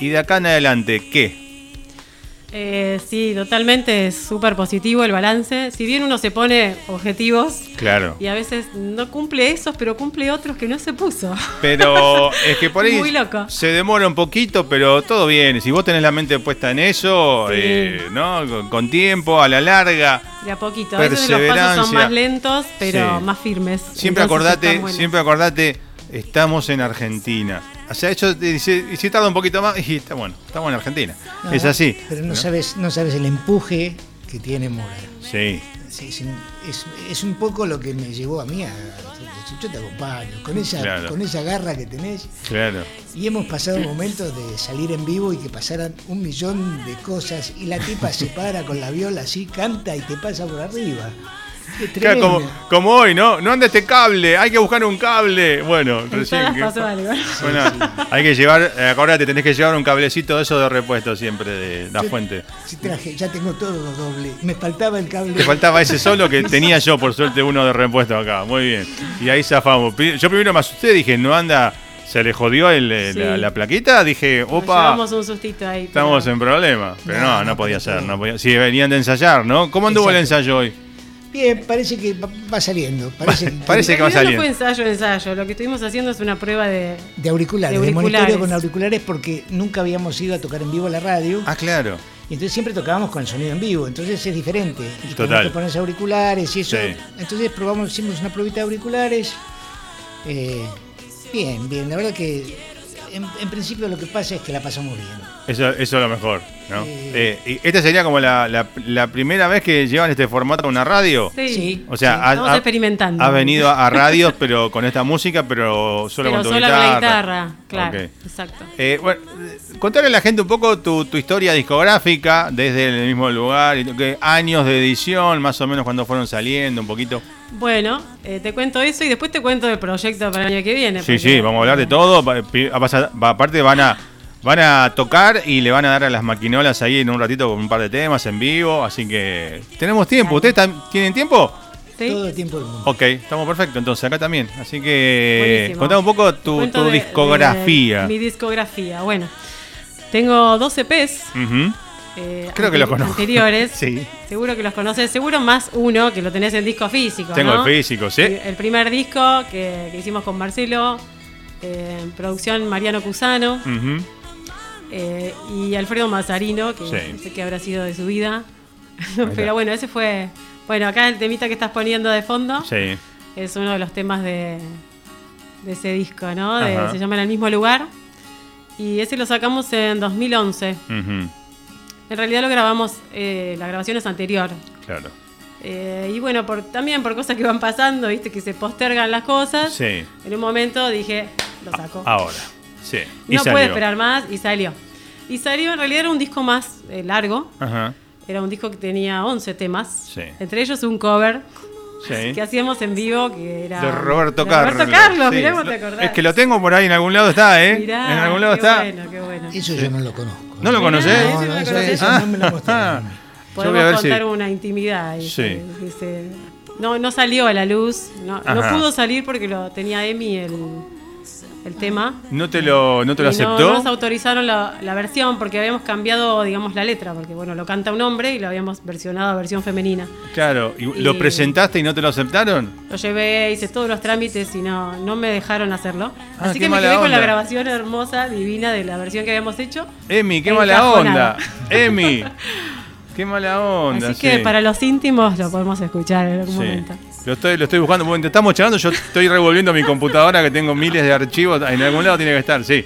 Y de acá en adelante, ¿qué? Eh, sí, totalmente es súper positivo el balance. Si bien uno se pone objetivos Claro. y a veces no cumple esos, pero cumple otros que no se puso. Pero es que por ahí Muy loco. se demora un poquito, pero todo bien. Si vos tenés la mente puesta en eso, Sí. eh, ¿no? Con, con tiempo, a la larga. De a poquito. A veces los pasos son más lentos, pero Sí. más firmes. Siempre Entonces acordate, siempre acordate, estamos en Argentina. O sea, eso, y si, y si tarda un poquito más, y está bueno, estamos en Argentina. No, es así. Pero no, ¿no? sabes, no sabes el empuje que tiene Mora. Sí, es, es un poco lo que me llevó a mí a. Yo te acompaño, con esa, Claro. con esa garra que tenés. claro. Y hemos pasado momentos de salir en vivo y que pasaran un millón de cosas. Y la tipa se para con la viola así, canta y te pasa por arriba. Claro, como, como hoy, ¿no? No anda este cable, hay que buscar un cable. Bueno, En recién. que- algo. Bueno, hay que llevar, eh, acordate, tenés que llevar un cablecito de eso de repuesto siempre de la Yo- fuente. Sí, traje, ya tengo todo doble. Me faltaba el cable. Te faltaba ese solo que tenía yo, por suerte, uno de repuesto acá. Muy bien. Y ahí zafamos. Yo primero me asusté, dije, no anda, se le jodió el, eh, Sí. la, la plaquita. Dije, opa, llevamos un sustito ahí. pero- estamos en problema. Pero no, No, podía ser. todo. No podía. Si venían de ensayar, ¿no? ¿Cómo anduvo el ensayo hoy? Bien, parece que va, saliendo. Parece, que- Parece que va saliendo. No fue ensayo, ensayo. Lo que estuvimos haciendo es una prueba de. de auriculares, de de, monitoreo con auriculares porque nunca habíamos ido a tocar en vivo a la radio. Ah, claro. Y entonces siempre tocábamos con el sonido en vivo, entonces es diferente. Y Total. que ponerse auriculares y eso. Sí. Entonces probamos, hicimos una pruebita de auriculares. Eh, bien, bien. La verdad que en, en principio lo que pasa es que la pasamos bien. Eso, eso es lo mejor, ¿no? Eh, y esta sería como la, la- la primera vez que llevan este formato a una radio. Sí. Sí. O sea, Sí, ha- estamos ha- experimentando. Has venido a, a radios, pero con esta música, pero solo Pero con tu solo guitarra. con la guitarra, claro. Exacto. Eh, bueno, eh, contarle a la gente un poco tu, tu historia discográfica desde el mismo lugar, y años de edición, más o menos cuando fueron saliendo, un poquito. Bueno, eh, te cuento eso y después te cuento del proyecto para el año que viene. Sí, sí, vamos a hablar de todo. Va- pi- va a pasar- aparte van a van a tocar y le van a dar a las maquinolas ahí en un ratito con un par de temas en vivo, así que tenemos tiempo. ¿Ustedes tienen tiempo? ¿Sí? Todo el tiempo del mundo. Ok, estamos perfectos entonces acá también. Así que Buenísimo. contame un poco tu, Cuento tu de- discografía. de mi discografía. Bueno, tengo 12 EPs. Ujú. Eh, Creo que los conozco. Anteriores. Sí. Seguro que los conoces. Seguro más uno que lo tenés en disco físico. Tengo ¿no? el físico, ¿sí? El primer disco que, que hicimos con Marcelo. eh, en producción Mariano Cusano. Eh, y Alfredo Mazzarino, que Sí. no sé qué habrá sido de su vida. Pero bueno, ese fue. Bueno, acá el temita que estás poniendo de fondo Sí. es uno de los temas de, de ese disco, ¿no? De- se llama En el mismo lugar. Y ese lo sacamos en 2011. Ujú. En realidad lo grabamos, eh, la grabación es anterior. Claro. Eh, y bueno, por, también por cosas que van pasando, viste, que se postergan las cosas. Sí. En un momento dije, lo saco. Ahora. Sí. Y no salió. puede esperar más y salió. Y salió, en realidad era un disco más eh, largo. Ajá. Era un disco que tenía 11 temas. Sí. Entre ellos un cover Sí. que hacíamos en vivo que era... De Roberto de Carlos. Roberto Carlos, Sí. mirá cómo te acordás. Es que lo tengo por ahí en algún lado está, ¿eh? Mirá, en algún lado qué está. bueno, qué bueno. Eso yo no lo conozco. ¿No lo Mirá, conoces? ese No, no no, lo eso, conocés. no me lo mostraron. Yo voy a Podemos ver contar si- una intimidad. ahí, Sí. se- no, no salió a la luz. No, no pudo salir porque lo tenía Emi el, el tema. ¿No te lo, no te lo aceptó? No, nos autorizaron la, la versión porque habíamos cambiado, digamos, la letra. Porque, bueno, lo canta un hombre y lo habíamos versionado a versión femenina. Claro. ¿Y ¿Lo presentaste y no te lo aceptaron? Lo llevé, hice todos los trámites y no, no me dejaron hacerlo. Ah, Así que me quedé con la onda. grabación hermosa, divina de la versión que habíamos hecho. Emi, qué mala onda. Emi. Qué mala onda. Así que sí. para los íntimos lo podemos escuchar en algún Sí. momento. Lo estoy, lo estoy buscando. Mientras estamos charlando, yo estoy revolviendo mi computadora que tengo miles de archivos. En algún lado tiene que estar, sí.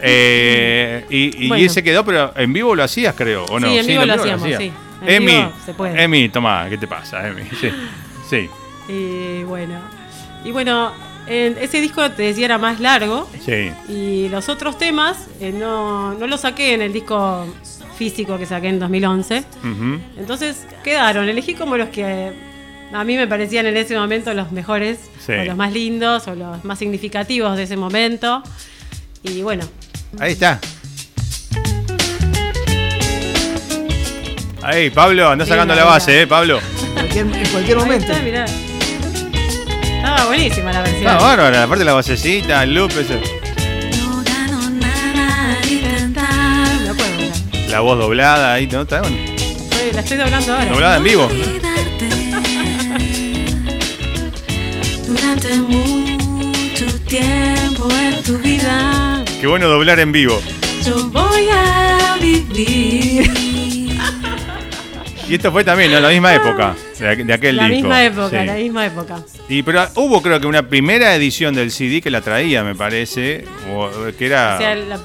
Eh, y, y Bueno. ese quedó, pero en vivo lo hacías, creo, ¿o no? Sí, en vivo lo hacíamos, hacías. sí. En Emi, vivo se puede. Emi, toma, ¿qué te pasa, Emi? Sí, sí, Y bueno, y bueno en ese disco te decía era más largo sí. y los otros temas eh, no, no los saqué en el disco físico que saqué en 2011. Ujú. Entonces quedaron, elegí como los que a mí me parecían en ese momento los mejores, Sí. o los más lindos, o los más significativos de ese momento. Y bueno, Ahí está. Ahí, Pablo, anda Sí, sacando la base. ¿eh, Pablo? En cualquier, en cualquier ahí momento. está, mirá. Estaba buenísima la versión. Ah, bárbara, aparte la basecita, el loop. No nada intentar puedo la voz doblada ahí, ¿no? Está bueno. La estoy doblando ahora. Doblada en vivo. Durante mucho tiempo en tu vida, Qué bueno doblar en vivo. yo voy a vivir. Y esto fue también, ¿no? La misma época de, de aquel La disco. misma época, Sí. la misma época. Y pero hubo creo que una primera edición del CD que la traía, me parece, o que era O sea, la-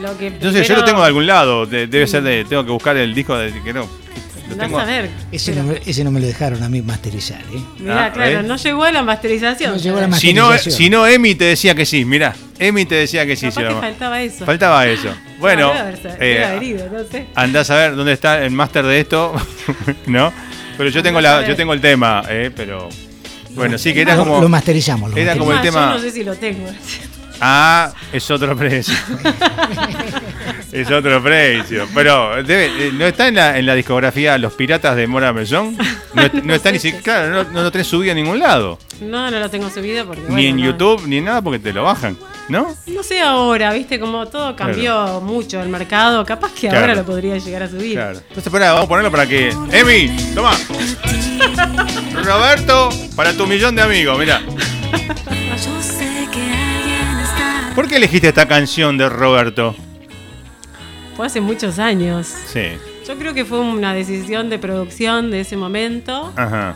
lo que. No sé, yo lo tengo de algún lado, de- debe ser de tengo que buscar el disco de que no. Lo tengo. a ver. Ese no, me, ese no me lo dejaron a mí masterizar, ¿eh? Mirá, Ah, claro, ¿eh? no llegó a la masterización. No llegó a la Si no, masterización. si no, Emi te decía que sí, mirá. Emi te decía que sí. Que faltaba eso. Faltaba eso. Bueno, No, eh, no sé. andás a ver dónde está el máster de esto, ¿no? Pero yo tengo la, yo tengo el tema, eh, pero bueno, sí que era como Lo masterizamos. Lo era como el tema- Yo no sé si lo tengo. ah, es otro precio. Es otro precio. Pero debe- eh, no está en la, en la discografía Los Piratas de Mora Mesón. No, no está ni siquiera. Claro, no, no lo tenés subido a ningún lado. No, no lo tengo subido porque. ni bueno, en no. YouTube, ni en nada, porque te lo bajan. ¿No? No sé ahora, viste, como todo cambió mucho el mercado. Capaz que Claro. ahora lo podría llegar a subir. Claro. Entonces, pará, vamos a ponerlo para que. ¡Emi! ¡Toma! Roberto, para tu millón de amigos, mira. Yo sé que alguien está. ¿Por qué elegiste esta canción de Roberto? Fue hace muchos años. Sí. Yo creo que fue una decisión de producción de ese momento. Ajá.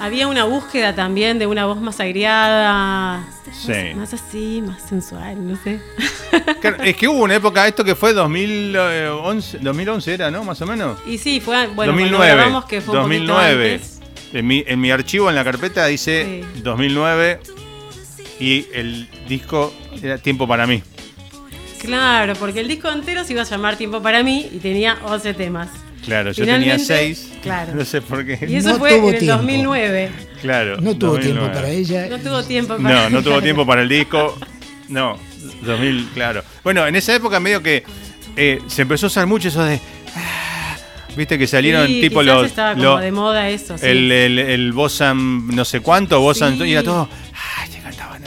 Había una búsqueda también de una voz más aireada. Sí. Más, más así, más sensual, no sé. Es que hubo una época, esto que fue 2011, 2011 era, ¿no? Más o menos. Y sí, fue bueno, 2009. cuando grabamos que fue un poquito 2009. antes. En mi, en mi archivo, en la carpeta, dice 2009 y el disco era Tiempo para mí. Claro, porque el disco entero se iba a llamar Tiempo para mí y tenía 11 temas. Claro, yo tenía Finalmente, 6. claro. No sé por qué. Y eso No fue tuvo en el tiempo. 2009. Claro. No tuvo 2009. tiempo para ella. No tuvo tiempo para No, no tuvo tiempo para el disco. No, 2000, claro. Bueno, en esa época medio que eh, se empezó a usar mucho eso de... ah, Viste que salieron Sí, tipo los... estaba como lo- de moda eso, sí. el, el, el Bosan no sé cuánto, Bosan... Sí. Y era todo...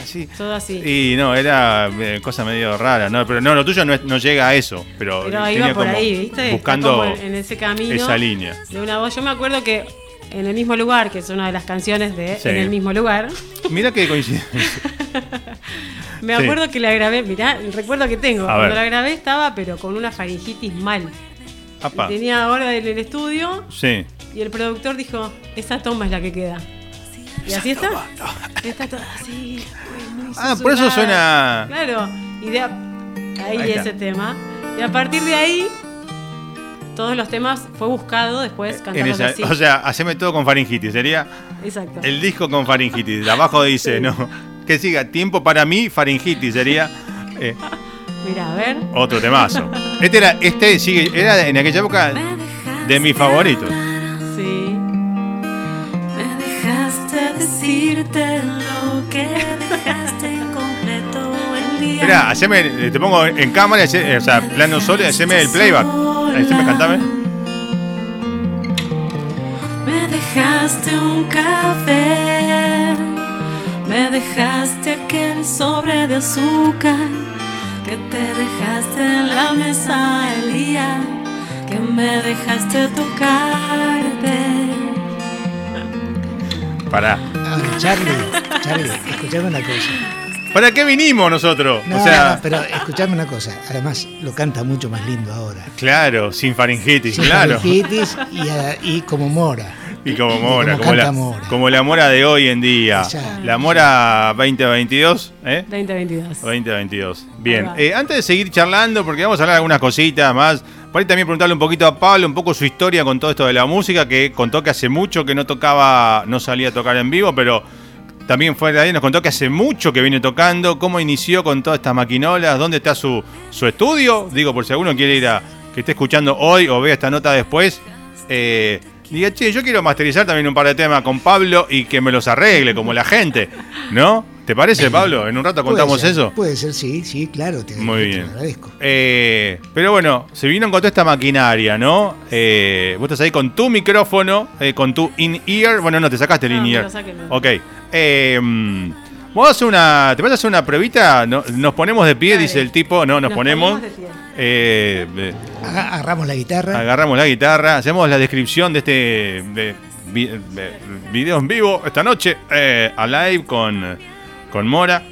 Así. Todo así. Y no, era eh, cosa medio rara, ¿no? Pero no, lo tuyo no, es- no llega a eso. Pero, Pero tenía iba por como ahí, ¿viste? Buscando en, ese camino. esa línea. De una voz. Yo me acuerdo que en el mismo lugar, que es una de las canciones de Sí. En el mismo lugar, Mira que coincidencia. me Sí. acuerdo que la grabé, mirá, recuerdo que tengo. A Cuando ver. la grabé estaba, pero con una faringitis mal. Apa. Tenía ahora en el estudio Sí. y el productor dijo, esa toma es la que queda. Y así está. Está toda así. muy- Ah, por eso suena... Claro, y de a- ahí, Ahí ese tema. Y a partir de ahí, todos los temas fue buscado después cantarlos esa, así. o sea, haceme todo con faringitis. Sería Exacto. el disco con faringitis. Abajo dice, no. Que siga, tiempo para mí, faringitis. Sería eh, Mira, a ver. otro temazo. Este era, este sigue, era en aquella época de mis favoritos. Mira, haceme, eh, te pongo en cámara, hace- o sea, plano solo y haceme el playback. Haceme, cantame. Me dejaste un café, me dejaste aquel sobre de azúcar que te dejaste en la mesa el día que me dejaste tocarte. Pará. Ahora, Charlie, Charlie, escuchame una cosa. ¿Para qué vinimos nosotros? No, o sea, no, pero escuchame una cosa. Además, lo canta mucho más lindo ahora. claro, sin faringitis, Sin claro. faringitis y, a- y como mora. Y como Y Mora, como como, la, Mora. como la Mora de hoy en día. Exacto. La Mora 2022, ¿eh? 2022. 2022. Bien. Eh, antes de seguir charlando, porque vamos a hablar de algunas cositas más, por ahí también preguntarle un poquito a Pablo, un poco su historia con todo esto de la música, que contó que hace mucho que no tocaba, no salía a tocar en vivo, pero también fue de ahí, nos contó que hace mucho que viene tocando, cómo inició con todas estas maquinolas, dónde está su, su estudio, digo, por si alguno quiere ir a, que esté escuchando hoy o vea esta nota después, eh, diga, che, yo quiero masterizar también un par de temas con Pablo y que me los arregle, como la gente, ¿no? ¿Te parece, Pablo? En un rato contamos Puede ser, eso. Puede ser, sí, sí, claro. Te, Muy te bien. lo agradezco. Eh, pero bueno, se vino con toda esta maquinaria, ¿no? Eh, vos estás ahí con tu micrófono, eh, con tu in-ear. Bueno, no, te sacaste el No, in-ear. Ok. Eh, mm, vamos a hacer una. ¿Te vas a hacer una pruebita? No- nos ponemos de pie, dice el tipo. No, nos, Nos ponemos. ponemos de pie. Eh, Aga- Agarramos la guitarra. agarramos la guitarra, hacemos la descripción de este de vi- de video en vivo esta noche, eh, a live con, con Mora,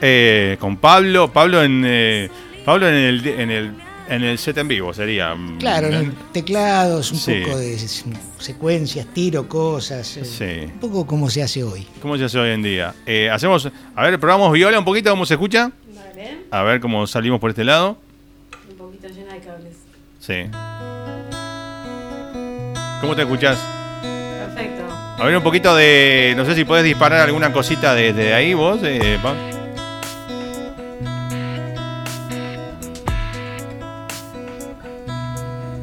eh, con Pablo. Pablo en eh, Pablo en el, en el en el set en vivo sería. mm, Claro, en el teclados, un Sí. poco de se- secuencias, tiro cosas. eh, Sí. Un poco como se hace hoy. ¿Cómo se hace hoy en día? Eh, hacemos, a ver, probamos viola un poquito, ¿cómo se escucha? Vale. A ver cómo salimos por este lado. Un poquito llena de cables. Sí. ¿Cómo te escuchás? A ver un poquito de. No sé si podés disparar alguna cosita desde ahí vos. eh, Pa-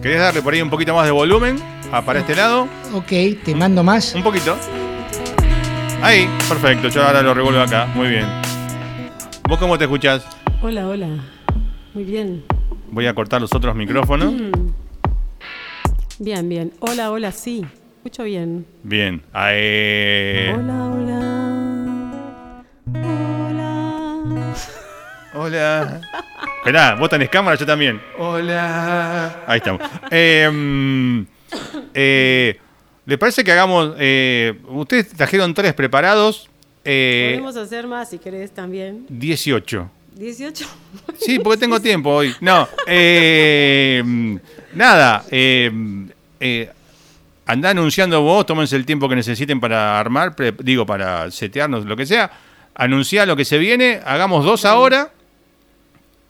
¿Querés darle por ahí un poquito más de volumen? Ah, para este lado. Ok, te mando más. Un poquito. Ahí, perfecto. Yo ahora lo revuelvo acá. Muy bien. ¿Vos cómo te escuchás? Hola, hola. Muy bien. Voy a cortar los otros micrófonos. Bien, bien. Hola, hola, sí. Escucho bien. Bien. Hola, hola. Hola. Hola. Esperá, vos tenés cámara, yo también. Hola. Ahí estamos. Eh, mm, eh, ¿Le parece que hagamos... eh, ustedes trajeron tres preparados. Eh, Podemos hacer más si querés también. 18. 18. Sí, porque tengo tiempo hoy. No, eh, mm, nada. Eh, eh, andá anunciando vos, tómense el tiempo que necesiten para armar, pre- digo, para setearnos, lo que sea. Anunciá lo que se viene, hagamos dos ahora.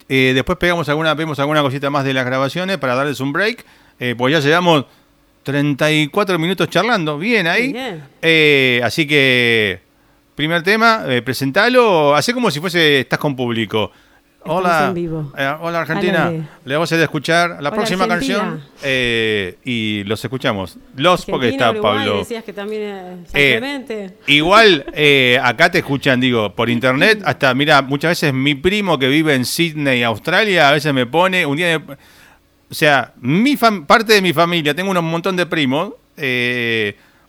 Eh, después pegamos alguna, vemos alguna cosita más de las grabaciones para darles un break. Eh, pues ya llevamos 34 minutos charlando. Bien ahí. Bien. Eh, así que, primer tema, eh, presentalo. Hacé como si fuese, estás con público. Hola, en vivo. eh, hola Argentina. Le vamos a ir a escuchar la Hola, próxima Argentina. canción eh, y los escuchamos. Los, porque está Uruguay, Pablo. decías que también eh. Igual eh, acá te escuchan, digo, por internet, hasta, mira, muchas veces mi primo que vive en Sydney, Australia, a veces me pone, un día, me- o sea, mi fam- parte de mi familia, tengo un montón de primos,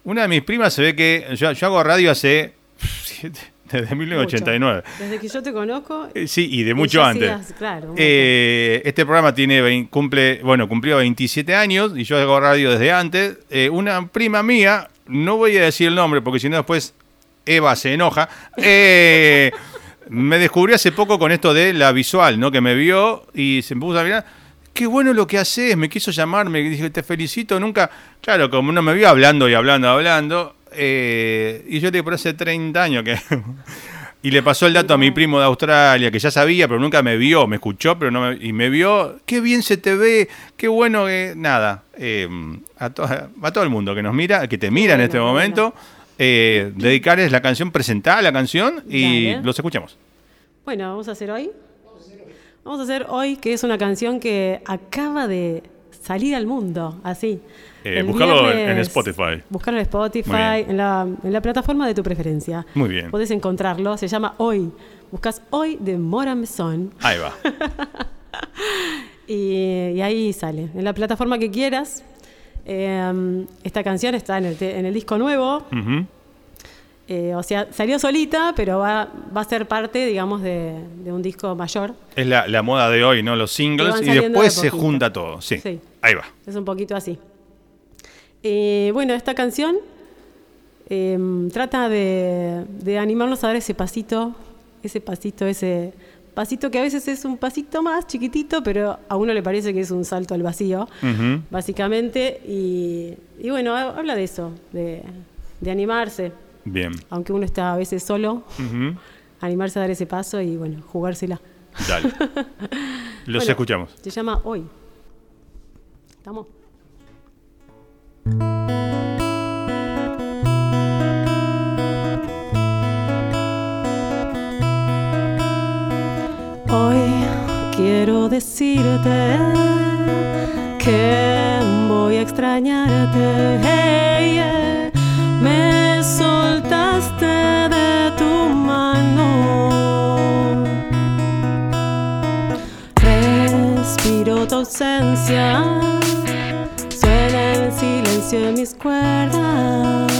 una de mis primas se ve que, yo, yo hago radio hace, desde 1989. Mucho. Desde que yo te conozco. Eh, Sí, y de mucho antes. claro, Eh, este programa tiene cumple, bueno, cumplió 27 años y yo hago radio desde antes. Eh, una prima mía, no voy a decir el nombre porque si no después Eva se enoja. eh, me descubrió hace poco con esto de la visual, ¿no? Que me vio y se me puso a mirar. Qué bueno lo que haces, me quiso llamar, me dije, te felicito, nunca. Claro, como no me vio hablando y hablando, hablando. Eh, y yo le digo, pero hace 30 años que. Y le pasó el dato a mi primo de Australia, que ya sabía, pero nunca me vio, me escuchó, pero no me, y me vio, qué bien se te ve, qué bueno que... Nada, eh, a, to- a todo el mundo que nos mira, que te mira en este bueno. momento, eh, dedicarles la canción, presentar la canción y Dale. los escuchamos. Bueno, vamos a hacer hoy. Vamos a hacer hoy, que es una canción que acaba de salir al mundo, así. Eh, buscarlo en- Spotify. Buscarlo en Spotify, en la, en la plataforma de tu preferencia. Muy bien. Podés encontrarlo, se llama Hoy. Buscas Hoy de Moram Son Ahí va. y, y ahí sale, en la plataforma que quieras. Eh, esta canción está en el, en el disco nuevo, eh, o sea, salió solita, pero va, va a ser parte, digamos, de, de un disco mayor. Es la, la moda de hoy, ¿no? Los singles y después de se junta todo. Sí. Sí. Ahí va. Es un poquito así. Eh, bueno, esta canción eh, trata de, de animarnos a dar ese pasito, ese pasito, ese pasito que a veces es un pasito más chiquitito, pero a uno le parece que es un salto al vacío, básicamente. Y, y bueno, ha- habla de eso, de, de animarse, Bien. aunque uno está a veces solo, animarse a dar ese paso y bueno, jugársela. Dale. Los Bueno, escuchamos. Se llama Hoy. ¿Estamos? Hoy quiero decirte que voy a extrañarte. Hey. Me soltaste de tu mano. Respiro tu ausencia. Silencio en mis cuerdas.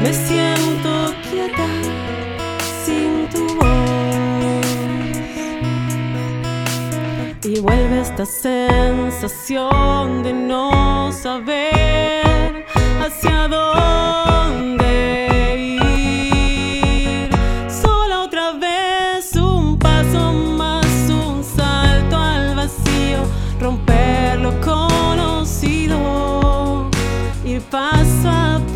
Me siento quieta sin tu voz. Y vuelve esta sensación de no saber hacia dónde ir. Sola ir paso a paso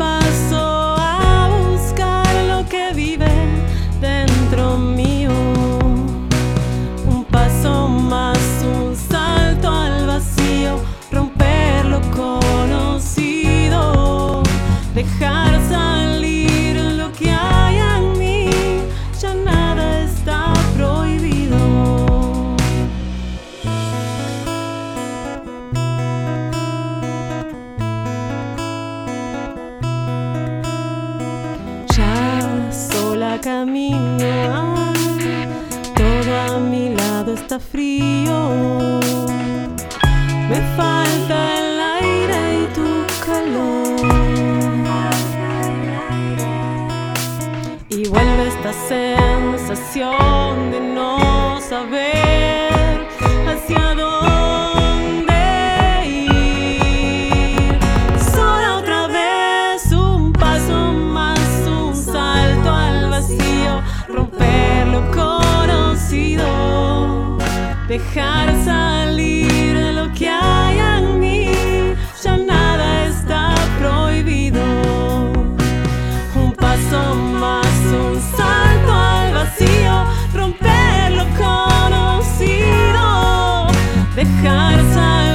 frío. Me falta el aire y tu calor. Y vuelve esta sensación de no saber hacia dónde dejar salir lo que hay en mí, ya nada está prohibido. Un paso más, un salto al vacío, romper lo conocido, dejar salir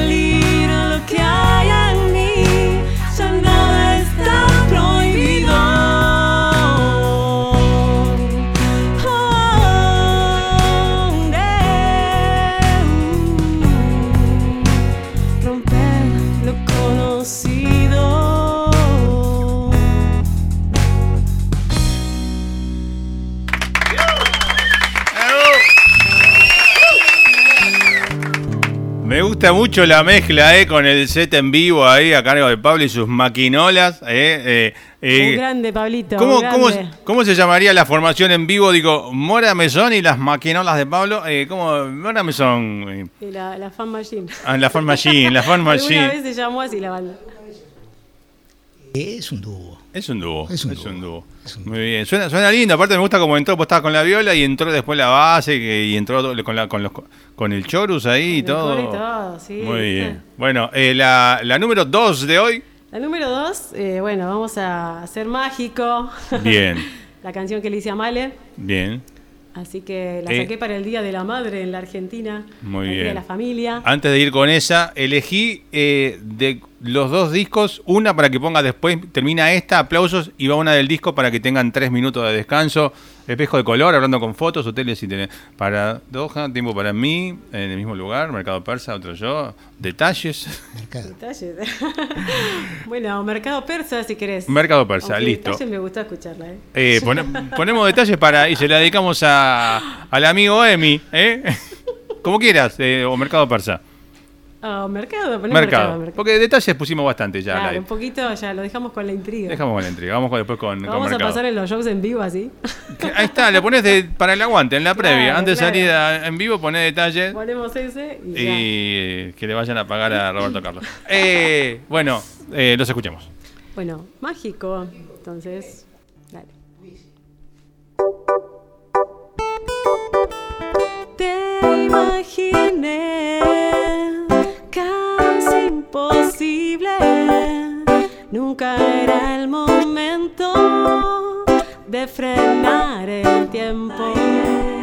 mucho la mezcla eh, con el set en vivo ahí a cargo de Pablo y sus maquinolas. eh, eh, eh. un grande, Pablito. ¿Cómo, un cómo, grande. cómo se llamaría la formación en vivo? Digo, Mora Mesón y las maquinolas de Pablo. Eh, ¿Cómo? Mora Mesón. eh, Y La, la fan machine. ah, la Fan Machine, la Fan Alguna Machine. vez se llamó así la banda. Es un dúo. Es un dúo. Es un Es un dúo. dúo. Es un Muy bien. Suena, suena lindo. Aparte me gusta cómo entró. Vos estabas con la viola y entró después la base que- y entró con, la, con, los, con el chorus ahí y todo. y todo, sí. Muy bien. Bueno, eh, la, la número 2 de hoy. La número dos, eh, bueno, vamos a hacer mágico. Bien, la canción que le hice a Male. bien. Así que la Eh. saqué para el Día de la Madre en la Argentina. Muy el Día de bien. la Familia. Antes de ir con esa, elegí eh, de los dos discos, una para que ponga después, termina esta, aplausos, y va una del disco para que tengan tres minutos de descanso. Espejo de color, hablando con fotos, hoteles y tele- Para Doha, tiempo para mí, en el mismo lugar, Mercado Persa, otro yo, detalles. Mercado. Detalles. bueno, Mercado Persa, si querés. Mercado Persa, Aunque listo. Detalles me gustó escucharla, ¿eh? Eh, pone- ponemos detalles para y se la dedicamos a, al amigo Emi, ¿eh? Como quieras, eh, o Mercado Persa. Ah, mercado, Mercado. mercado. mercado. Porque detalles pusimos bastante ya. Claro, un poquito ya lo dejamos con la intriga. Dejamos con la entrega, vamos con- después con, vamos a Mercado. pasar en los shows en vivo así. Ahí está, le pones de- para el aguante, en la previa. Claro, Antes de claro. salir a- en vivo, pones detalles Ponemos ese y, y que le vayan a pagar a Roberto Carlos. Eh, bueno, eh, los escuchemos. Bueno, mágico. Entonces, dale. Te imaginé casi imposible. Nunca era el momento de frenar el tiempo.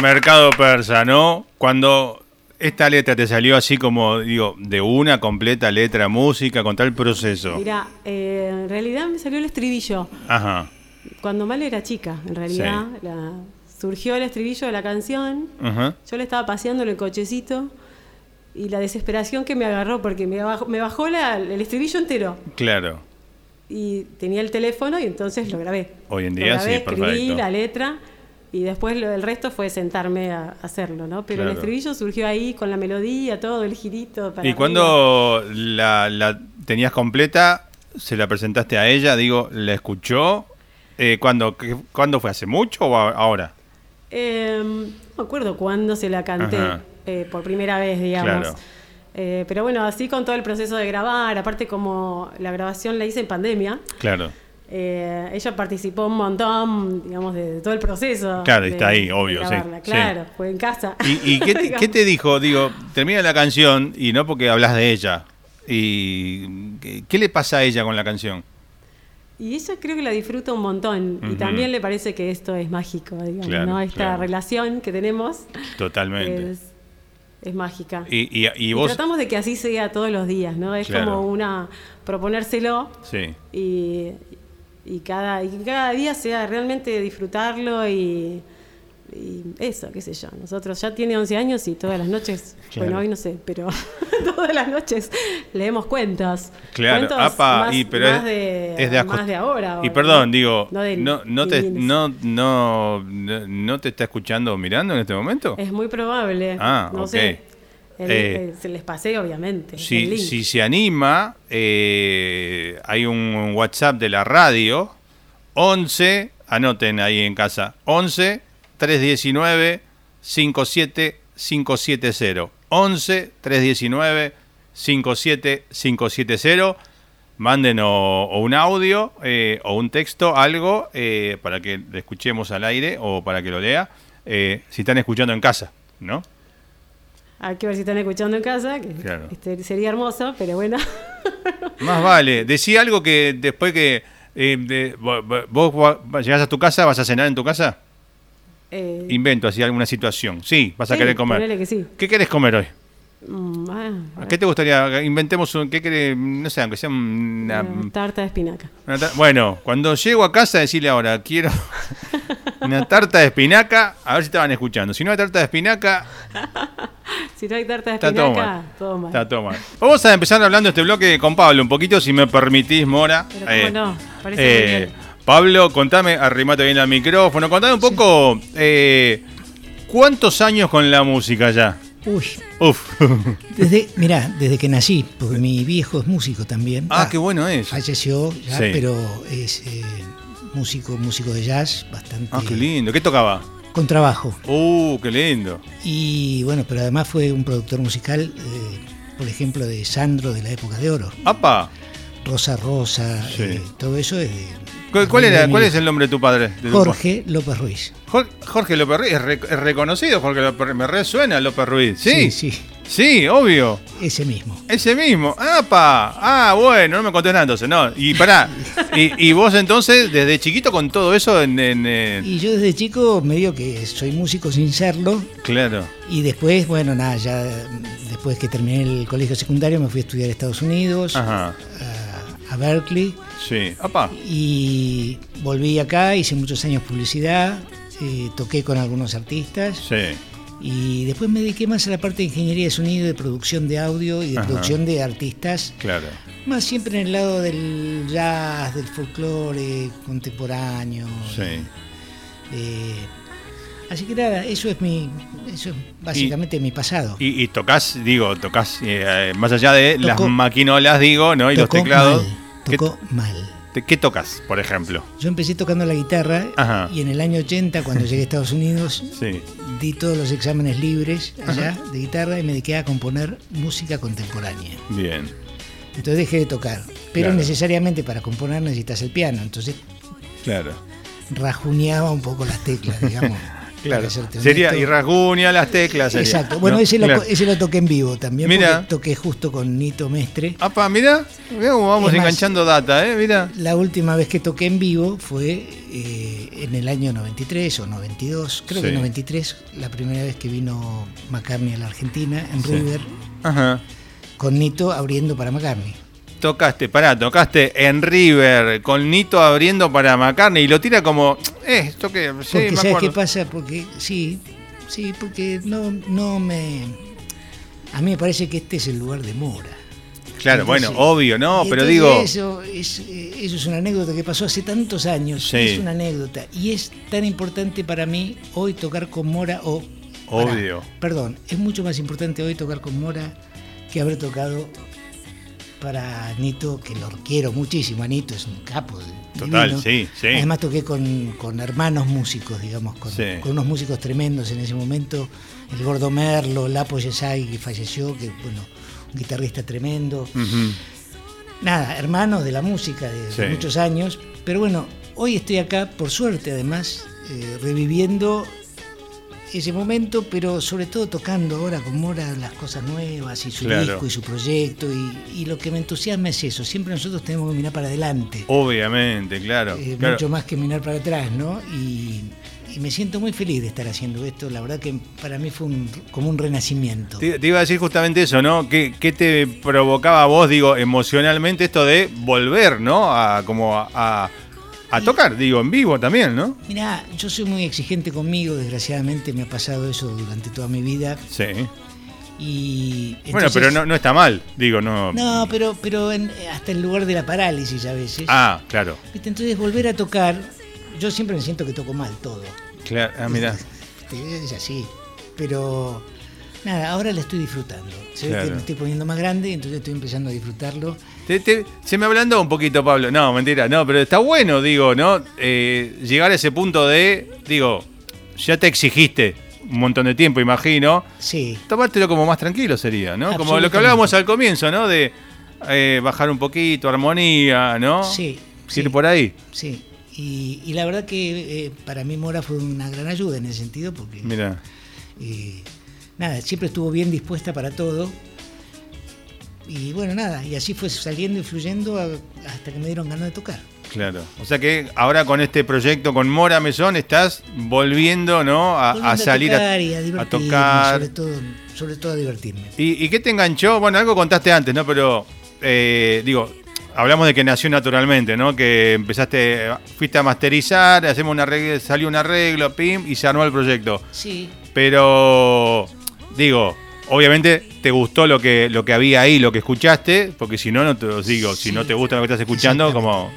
Mercado Persa, ¿no? Cuando esta letra te salió así como, digo, de una completa letra, música, con tal proceso. Mira, eh, en realidad me salió el estribillo. Ajá. Cuando Mal era chica, en realidad. Sí. la- surgió el estribillo de la canción. Ajá. Yo le estaba paseando en el cochecito y la desesperación que me agarró porque me bajó, me bajó la- el estribillo entero Claro. y tenía el teléfono y entonces lo grabé. Hoy en día grabé, sí, escribí perfecto. la letra y después lo del resto fue sentarme a hacerlo, ¿no? Pero Claro. el estribillo surgió ahí con la melodía, todo el girito. Para ¿Y arriba. cuando la, la tenías completa, se la presentaste a ella? Digo, ¿la escuchó? Eh, ¿cuándo, ¿Cuándo fue? ¿Hace mucho o ahora? Eh, no me acuerdo cuándo se la canté eh, por primera vez, digamos. Claro. Eh, pero bueno, así con todo el proceso de grabar, aparte como la grabación la hice en pandemia, Claro. Eh, ella participó un montón, digamos, de, de todo el proceso. Claro, de- está ahí, obvio, sí, grabarla. sí. Claro, fue en casa. ¿Y, y qué, te, qué te dijo? Digo, termina la canción y no porque hablas de ella. ¿Y qué, qué le pasa a ella con la canción? Y ella creo que la disfruta un montón y también le parece que esto es mágico, digamos, Claro, ¿no? Esta claro. relación que tenemos Totalmente. es, es mágica. Y, y, y Y vos... tratamos de que así sea todos los días, ¿no? Es Claro. como una proponérselo Sí, y, y cada y que cada día sea realmente disfrutarlo y, y eso, qué sé yo. Nosotros ya tiene 11 años y todas las noches, Claro. bueno, hoy no sé, pero todas las noches leemos cuentos. claro. Cuentos Apa, más, y, pero más es, de, es de acost- más de ahora. Y perdón, ¿no? digo, No de no, no, te, no, no, no, te está escuchando o mirando en este momento? Es muy probable. Ah, no ok. sé. El- Eh, el- se les pasé, obviamente. Si, si se anima, eh, hay un WhatsApp de la radio, 11, anoten ahí en casa, 11 319 57570. 11 319 57570. Manden o, o un audio eh, o un texto, algo, eh, para que lo escuchemos al aire o para que lo lea, eh, si están escuchando en casa, ¿no? Hay que ver si están escuchando en casa, que Claro. este, sería hermoso, pero bueno. Más vale. Decía algo que después que eh, de- vos, va- llegás a tu casa, vas a cenar en tu casa. eh, Invento así alguna situación. Sí, vas a sí, querer comer. ponele que sí. ¿Qué querés comer hoy? Mm, ah, a ¿Qué te gustaría? Inventemos un. ¿Qué querés? No sé, aunque sea una. tarta de espinaca. una ta- bueno, cuando llego a casa, decirle ahora, quiero una tarta de espinaca. A ver si estaban escuchando. Si no hay tarta de espinaca, Si no hay tarta de Está todo espinaca, mal. todo mal. está todo mal. Vamos a empezar hablando este bloque con Pablo un poquito, si me permitís, Mora. Pero cómo no, parece eh, bien. Pablo, contame, arrimate bien al micrófono, contame un poco, eh, ¿cuántos años con la música ya? Uy, Uf. desde, mirá, desde que nací, porque mi viejo es músico también. ah, qué bueno es. Falleció ya, Sí. pero es eh, músico, músico de jazz, bastante Ah, qué lindo. ¿Qué tocaba? con trabajo. Uh, qué lindo. Y bueno, pero además fue un productor musical, eh, por ejemplo, de Sandro de la época de oro. Apa. Rosa Rosa, Sí. eh, todo eso es de. ¿Cuál, era, ¿Cuál es el nombre de tu padre? De tu Jorge López Ruiz. Jorge López Ruiz. Es, re- es reconocido Jorge López Ruiz. Me resuena López Ruiz. Sí, sí, sí, obvio. ese mismo. Ese mismo. ¡Apa! Ah, bueno, no me contés nada entonces, no. Y pará. y, y vos entonces, desde chiquito con todo eso en. en, Y yo desde chico medio que soy músico sin serlo. Claro. Y después, bueno, nada, ya después que terminé el colegio secundario me fui a estudiar a Estados Unidos, Ajá. a, a Berkeley. Sí. ¡Apa! Y volví acá, hice muchos años publicidad, eh, toqué con algunos artistas. Sí. Y después me dediqué más a la parte de ingeniería de sonido, de producción de audio y de Ajá. producción de artistas, Claro. más siempre en el lado del jazz, del folclore contemporáneo. Sí. eh, así que nada, eso es mi, eso es básicamente mi pasado. Y, y tocas, digo, tocas eh, más allá de las maquinolas, digo, ¿no? Y los teclados. mal, ¿Qué, tocó mal. qué tocas, por ejemplo? Yo empecé tocando la guitarra Ajá. y en el año 80, cuando llegué a Estados Unidos, Sí. Di todos los exámenes libres allá de guitarra y me dediqué a componer música contemporánea. Bien. Entonces dejé de tocar. Pero Claro. necesariamente para componer necesitas el piano. Entonces Claro. rajuneaba un poco las teclas, digamos. Claro. Sería y rasguña las teclas. sería, Exacto. Bueno, ¿no? ese, lo, ese lo toqué en vivo también. Mira. toqué justo con Nito Mestre. Apa, mira, mira cómo vamos más, enganchando data, ¿eh? Mira. La última vez que toqué en vivo fue eh, en el año 93 o 92, creo Sí. que 93, la primera vez que vino McCartney a la Argentina, en Sí. River, Ajá. con Nito abriendo para McCartney. Tocaste, pará, tocaste en River con Nito abriendo para McCartney y lo tira como, eh, esto que, sí, Porque ¿sabes qué pasa? Porque sí, sí, porque no, no me... A mí me parece que este es el lugar de Mora. Claro, bueno, obvio, ¿no? Pero digo, Eso es, eh, eso es una anécdota que pasó hace tantos años. Sí. Es una anécdota. Y es tan importante para mí hoy tocar con Mora o. Obvio. perdón, es mucho más importante hoy tocar con Mora que haber tocado para Nito, que lo quiero muchísimo. Nito es un capo. Total, divino. sí, sí. Además toqué con, con hermanos músicos, digamos, con, Sí. con unos músicos tremendos en ese momento. El Gordo Merlo, Lapo Yesay, que falleció, que bueno, un guitarrista tremendo nada, hermanos de la música de, muchos años. Pero bueno, hoy estoy acá, por suerte además, eh, reviviendo ese momento, pero sobre todo tocando ahora con Mora las cosas nuevas y su Claro. disco y su proyecto. Y, y lo que me entusiasma es eso. Siempre nosotros tenemos que mirar para adelante. obviamente, claro. eh, claro. Mucho más que mirar para atrás, ¿no? Y, y me siento muy feliz de estar haciendo esto. La verdad que para mí fue un- como un renacimiento. Te, te iba a decir justamente eso, ¿no? ¿Qué, qué te provocaba a vos, digo, emocionalmente esto de volver, ¿no? A como a, a- a tocar, digo, en vivo también, ¿no? Mirá, yo soy muy exigente conmigo, desgraciadamente me ha pasado eso durante toda mi vida. Sí. Y bueno, pero no, no está mal, digo, no. No, pero, pero en- hasta el lugar de la parálisis a veces. Ah, claro. ¿Viste? Entonces volver a tocar, yo siempre me siento que toco mal todo. Claro, ah, mira. Este, Es así. Pero nada, ahora lo estoy disfrutando. Se ve que me estoy poniendo más grande, entonces estoy empezando a disfrutarlo. Te- te- se me ablandó un poquito, Pablo. No, mentira, no, pero está bueno, digo, ¿no? Eh, llegar a ese punto de, digo, ya te exigiste un montón de tiempo, imagino. Sí, Tomártelo como más tranquilo sería, ¿no? Como lo que hablábamos al comienzo, ¿no? De eh, bajar un poquito, armonía, ¿no? sí. Ir sí. por ahí. Sí, y, y la verdad que eh, para mí Mora fue una gran ayuda en ese sentido porque Mira. nada, siempre estuvo bien dispuesta para todo. Y bueno, nada, y así fue saliendo y fluyendo a- hasta que me dieron ganas de tocar. Claro. O sea que ahora con este proyecto con Mora Mesón estás volviendo, ¿no? A, a salir tocar y a, a tocar. Sobre todo, sobre todo a divertirme. ¿Y, y qué te enganchó? Bueno, algo contaste antes, ¿no? Pero, eh, digo, hablamos de que nació naturalmente, ¿no? Que empezaste, fuiste a masterizar, hacemos una arreglo, salió un arreglo, pim, y se armó el proyecto. Sí, Pero, digo, obviamente te gustó lo que, lo que había ahí, lo que escuchaste, porque si no, no te lo digo, si Sí. no te gusta lo que estás escuchando, como...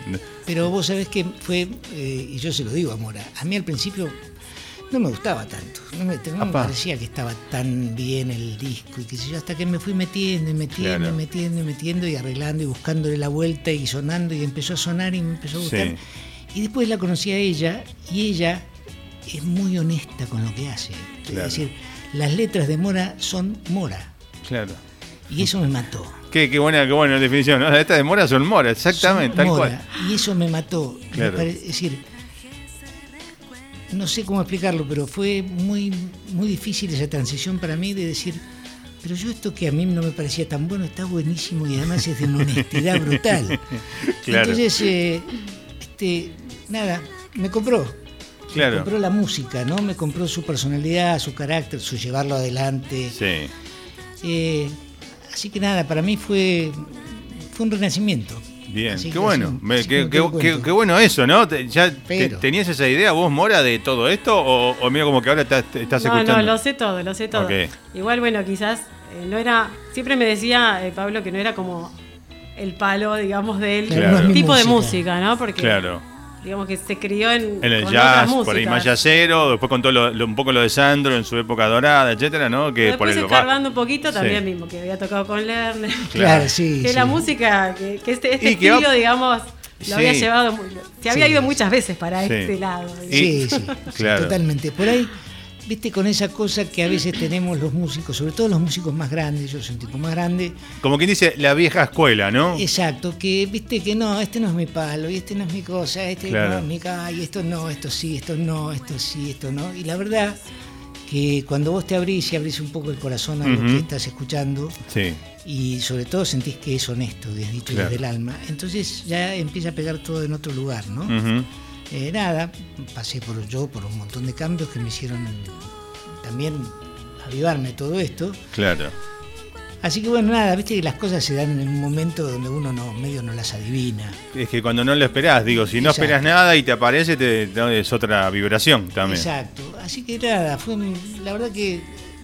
pero vos sabés que fue, eh, y yo se lo digo a Mora, a mí al principio no me gustaba tanto, no me, no me parecía que estaba tan bien el disco y sé yo, hasta que me fui metiendo y metiendo Claro. y metiendo y metiendo y arreglando y buscándole la vuelta y sonando y empezó a sonar y me empezó a gustar. Sí. Y después la conocí a ella y ella es muy honesta con lo que hace. Claro. Es decir, las letras de Mora son Mora Claro. y eso me mató. Qué, qué buena, qué buena definición, ¿no? Estas de Mora son Mora, exactamente, Son tal Mora, cual. Y eso me mató. Me Claro. pare- es decir, no sé cómo explicarlo, pero fue muy, muy difícil esa transición para mí de decir, pero yo esto que a mí no me parecía tan bueno está buenísimo y además es de una honestidad brutal. Claro. Entonces, eh, este, nada, me compró. Claro. Me compró la música, ¿no? Me compró su personalidad, su carácter, su llevarlo adelante. Sí. Eh, así que nada, para mí fue, fue un renacimiento. Bien, Así qué que bueno, así- Me- así qué, bueno eso, ¿no? Te- ¿Ya te- Pero- tenías esa idea vos, Mora, de todo esto? ¿O, o mira como que ahora estás, estás No, escuchando? no, lo sé todo, lo sé todo. Igual, bueno, quizás eh, no era. Siempre me decía eh, Pablo que no era como el palo, digamos, del Claro. tipo de música. música, ¿no? Porque, Claro. Digamos que se crió en, En el con jazz, otras por ahí más jazzero, después con todo lo- lo- un poco lo de Sandro en su época dorada, etcétera, ¿no? Que por el escarbando un poquito Sí. también mismo, que había tocado con Lerner. Claro, sí. que sí. la música, que, que este, este Y que va- estilo, digamos, Sí. lo había llevado, muy- se había Sí. ido muchas veces para Sí. este lado. Sí, sí, sí, Claro. totalmente. Por ahí, viste, con esa cosa que a veces tenemos los músicos, sobre todo los músicos más grandes, yo soy un tipo más grande. Como quien dice, la vieja escuela, ¿no? Exacto, que viste que no, este no es mi palo, y este no es mi cosa, este Claro. no es mi y esto no, esto sí, esto no, esto sí, esto no. Y la verdad que cuando vos te abrís y abrís un poco el corazón a lo que estás escuchando, Sí. y sobre todo sentís que es honesto, es dicho Claro. desde el alma, entonces ya empieza a pegar todo en otro lugar, ¿no? Ujú. Eh, nada, pasé por yo por un montón de cambios que me hicieron también avivarme todo esto. Claro. Así que bueno, nada, viste que las cosas se dan en un momento donde uno no, medio no las adivina. Es que cuando no lo esperás, digo, si no Exacto. esperas nada y te aparece, te, no, es otra vibración también. Exacto. Así que nada, fue la verdad que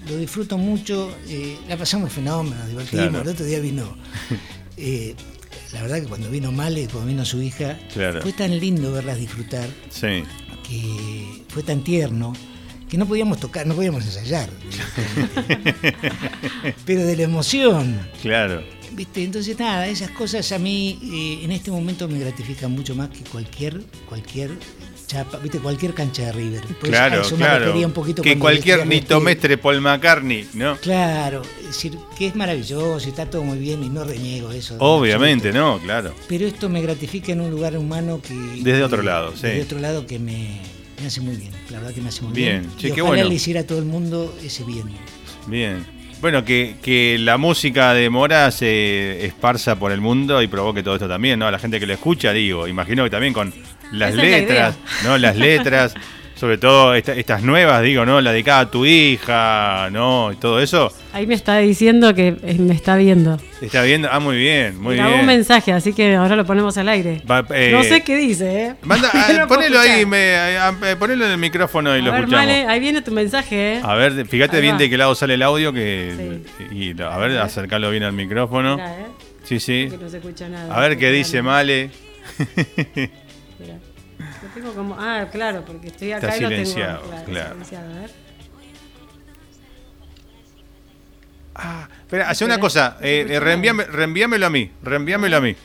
lo disfruto mucho, eh, la pasamos fenómeno, nos divertimos. Claro. El otro día vino, eh, la verdad que cuando vino Male, cuando vino su hija, Claro. fue tan lindo verlas disfrutar, Sí. que fue tan tierno, que no podíamos tocar, no podíamos ensayar. Pero de la emoción. Claro. ¿Viste? Entonces nada, esas cosas a mí eh, en este momento me gratifican mucho más que cualquier, cualquier chapa, ¿viste? cualquier cancha de River. Claro, claro. refería un poquito que cualquier nitomestre Paul McCartney, ¿no? Claro, es decir, que es maravilloso, y está todo muy bien y no reniego eso. en Obviamente. ¿no? Claro. Pero esto me gratifica en un lugar humano que... Desde otro lado, sí. Desde otro lado que me, me hace muy bien, la verdad que me hace muy Bien, bien. che, y qué bueno. le hiciera a todo el mundo ese bien. Bien. Bueno, que, que la música de Mora se esparza por el mundo y provoque todo esto también, ¿no? A la gente que lo escucha, digo, imagino que también con las Esa es la letras, ¿no? Las letras, sobre todo esta- estas nuevas, digo, ¿no? La dedicada a tu hija, ¿no? Y todo eso. Ahí me está diciendo que eh, me está viendo. ¿Está viendo? Ah, muy bien, muy Grabó bien. un mensaje, así que ahora lo ponemos al aire. Va, eh, no sé qué dice, ¿eh? Manda, ah, No ponelo ahí, me, ah, eh, ponelo en el micrófono y A lo ver, escuchamos. Male, ahí viene tu mensaje, ¿eh? A ver, fíjate Ahí bien va. de qué lado sale el audio que y a ver, acercarlo bien al micrófono. Mirá, ¿eh? Sí, sí. No se escucha nada. A ver qué dice. Male. Mirá. Lo tengo como. Ah, claro, porque estoy acá Está y lo tengo. silenciado, claro. silenciado, a ver. Ah, espera, hace una cosa, eh, eh, reenvíame- reenvíamelo a mí, reenvíamelo a mí.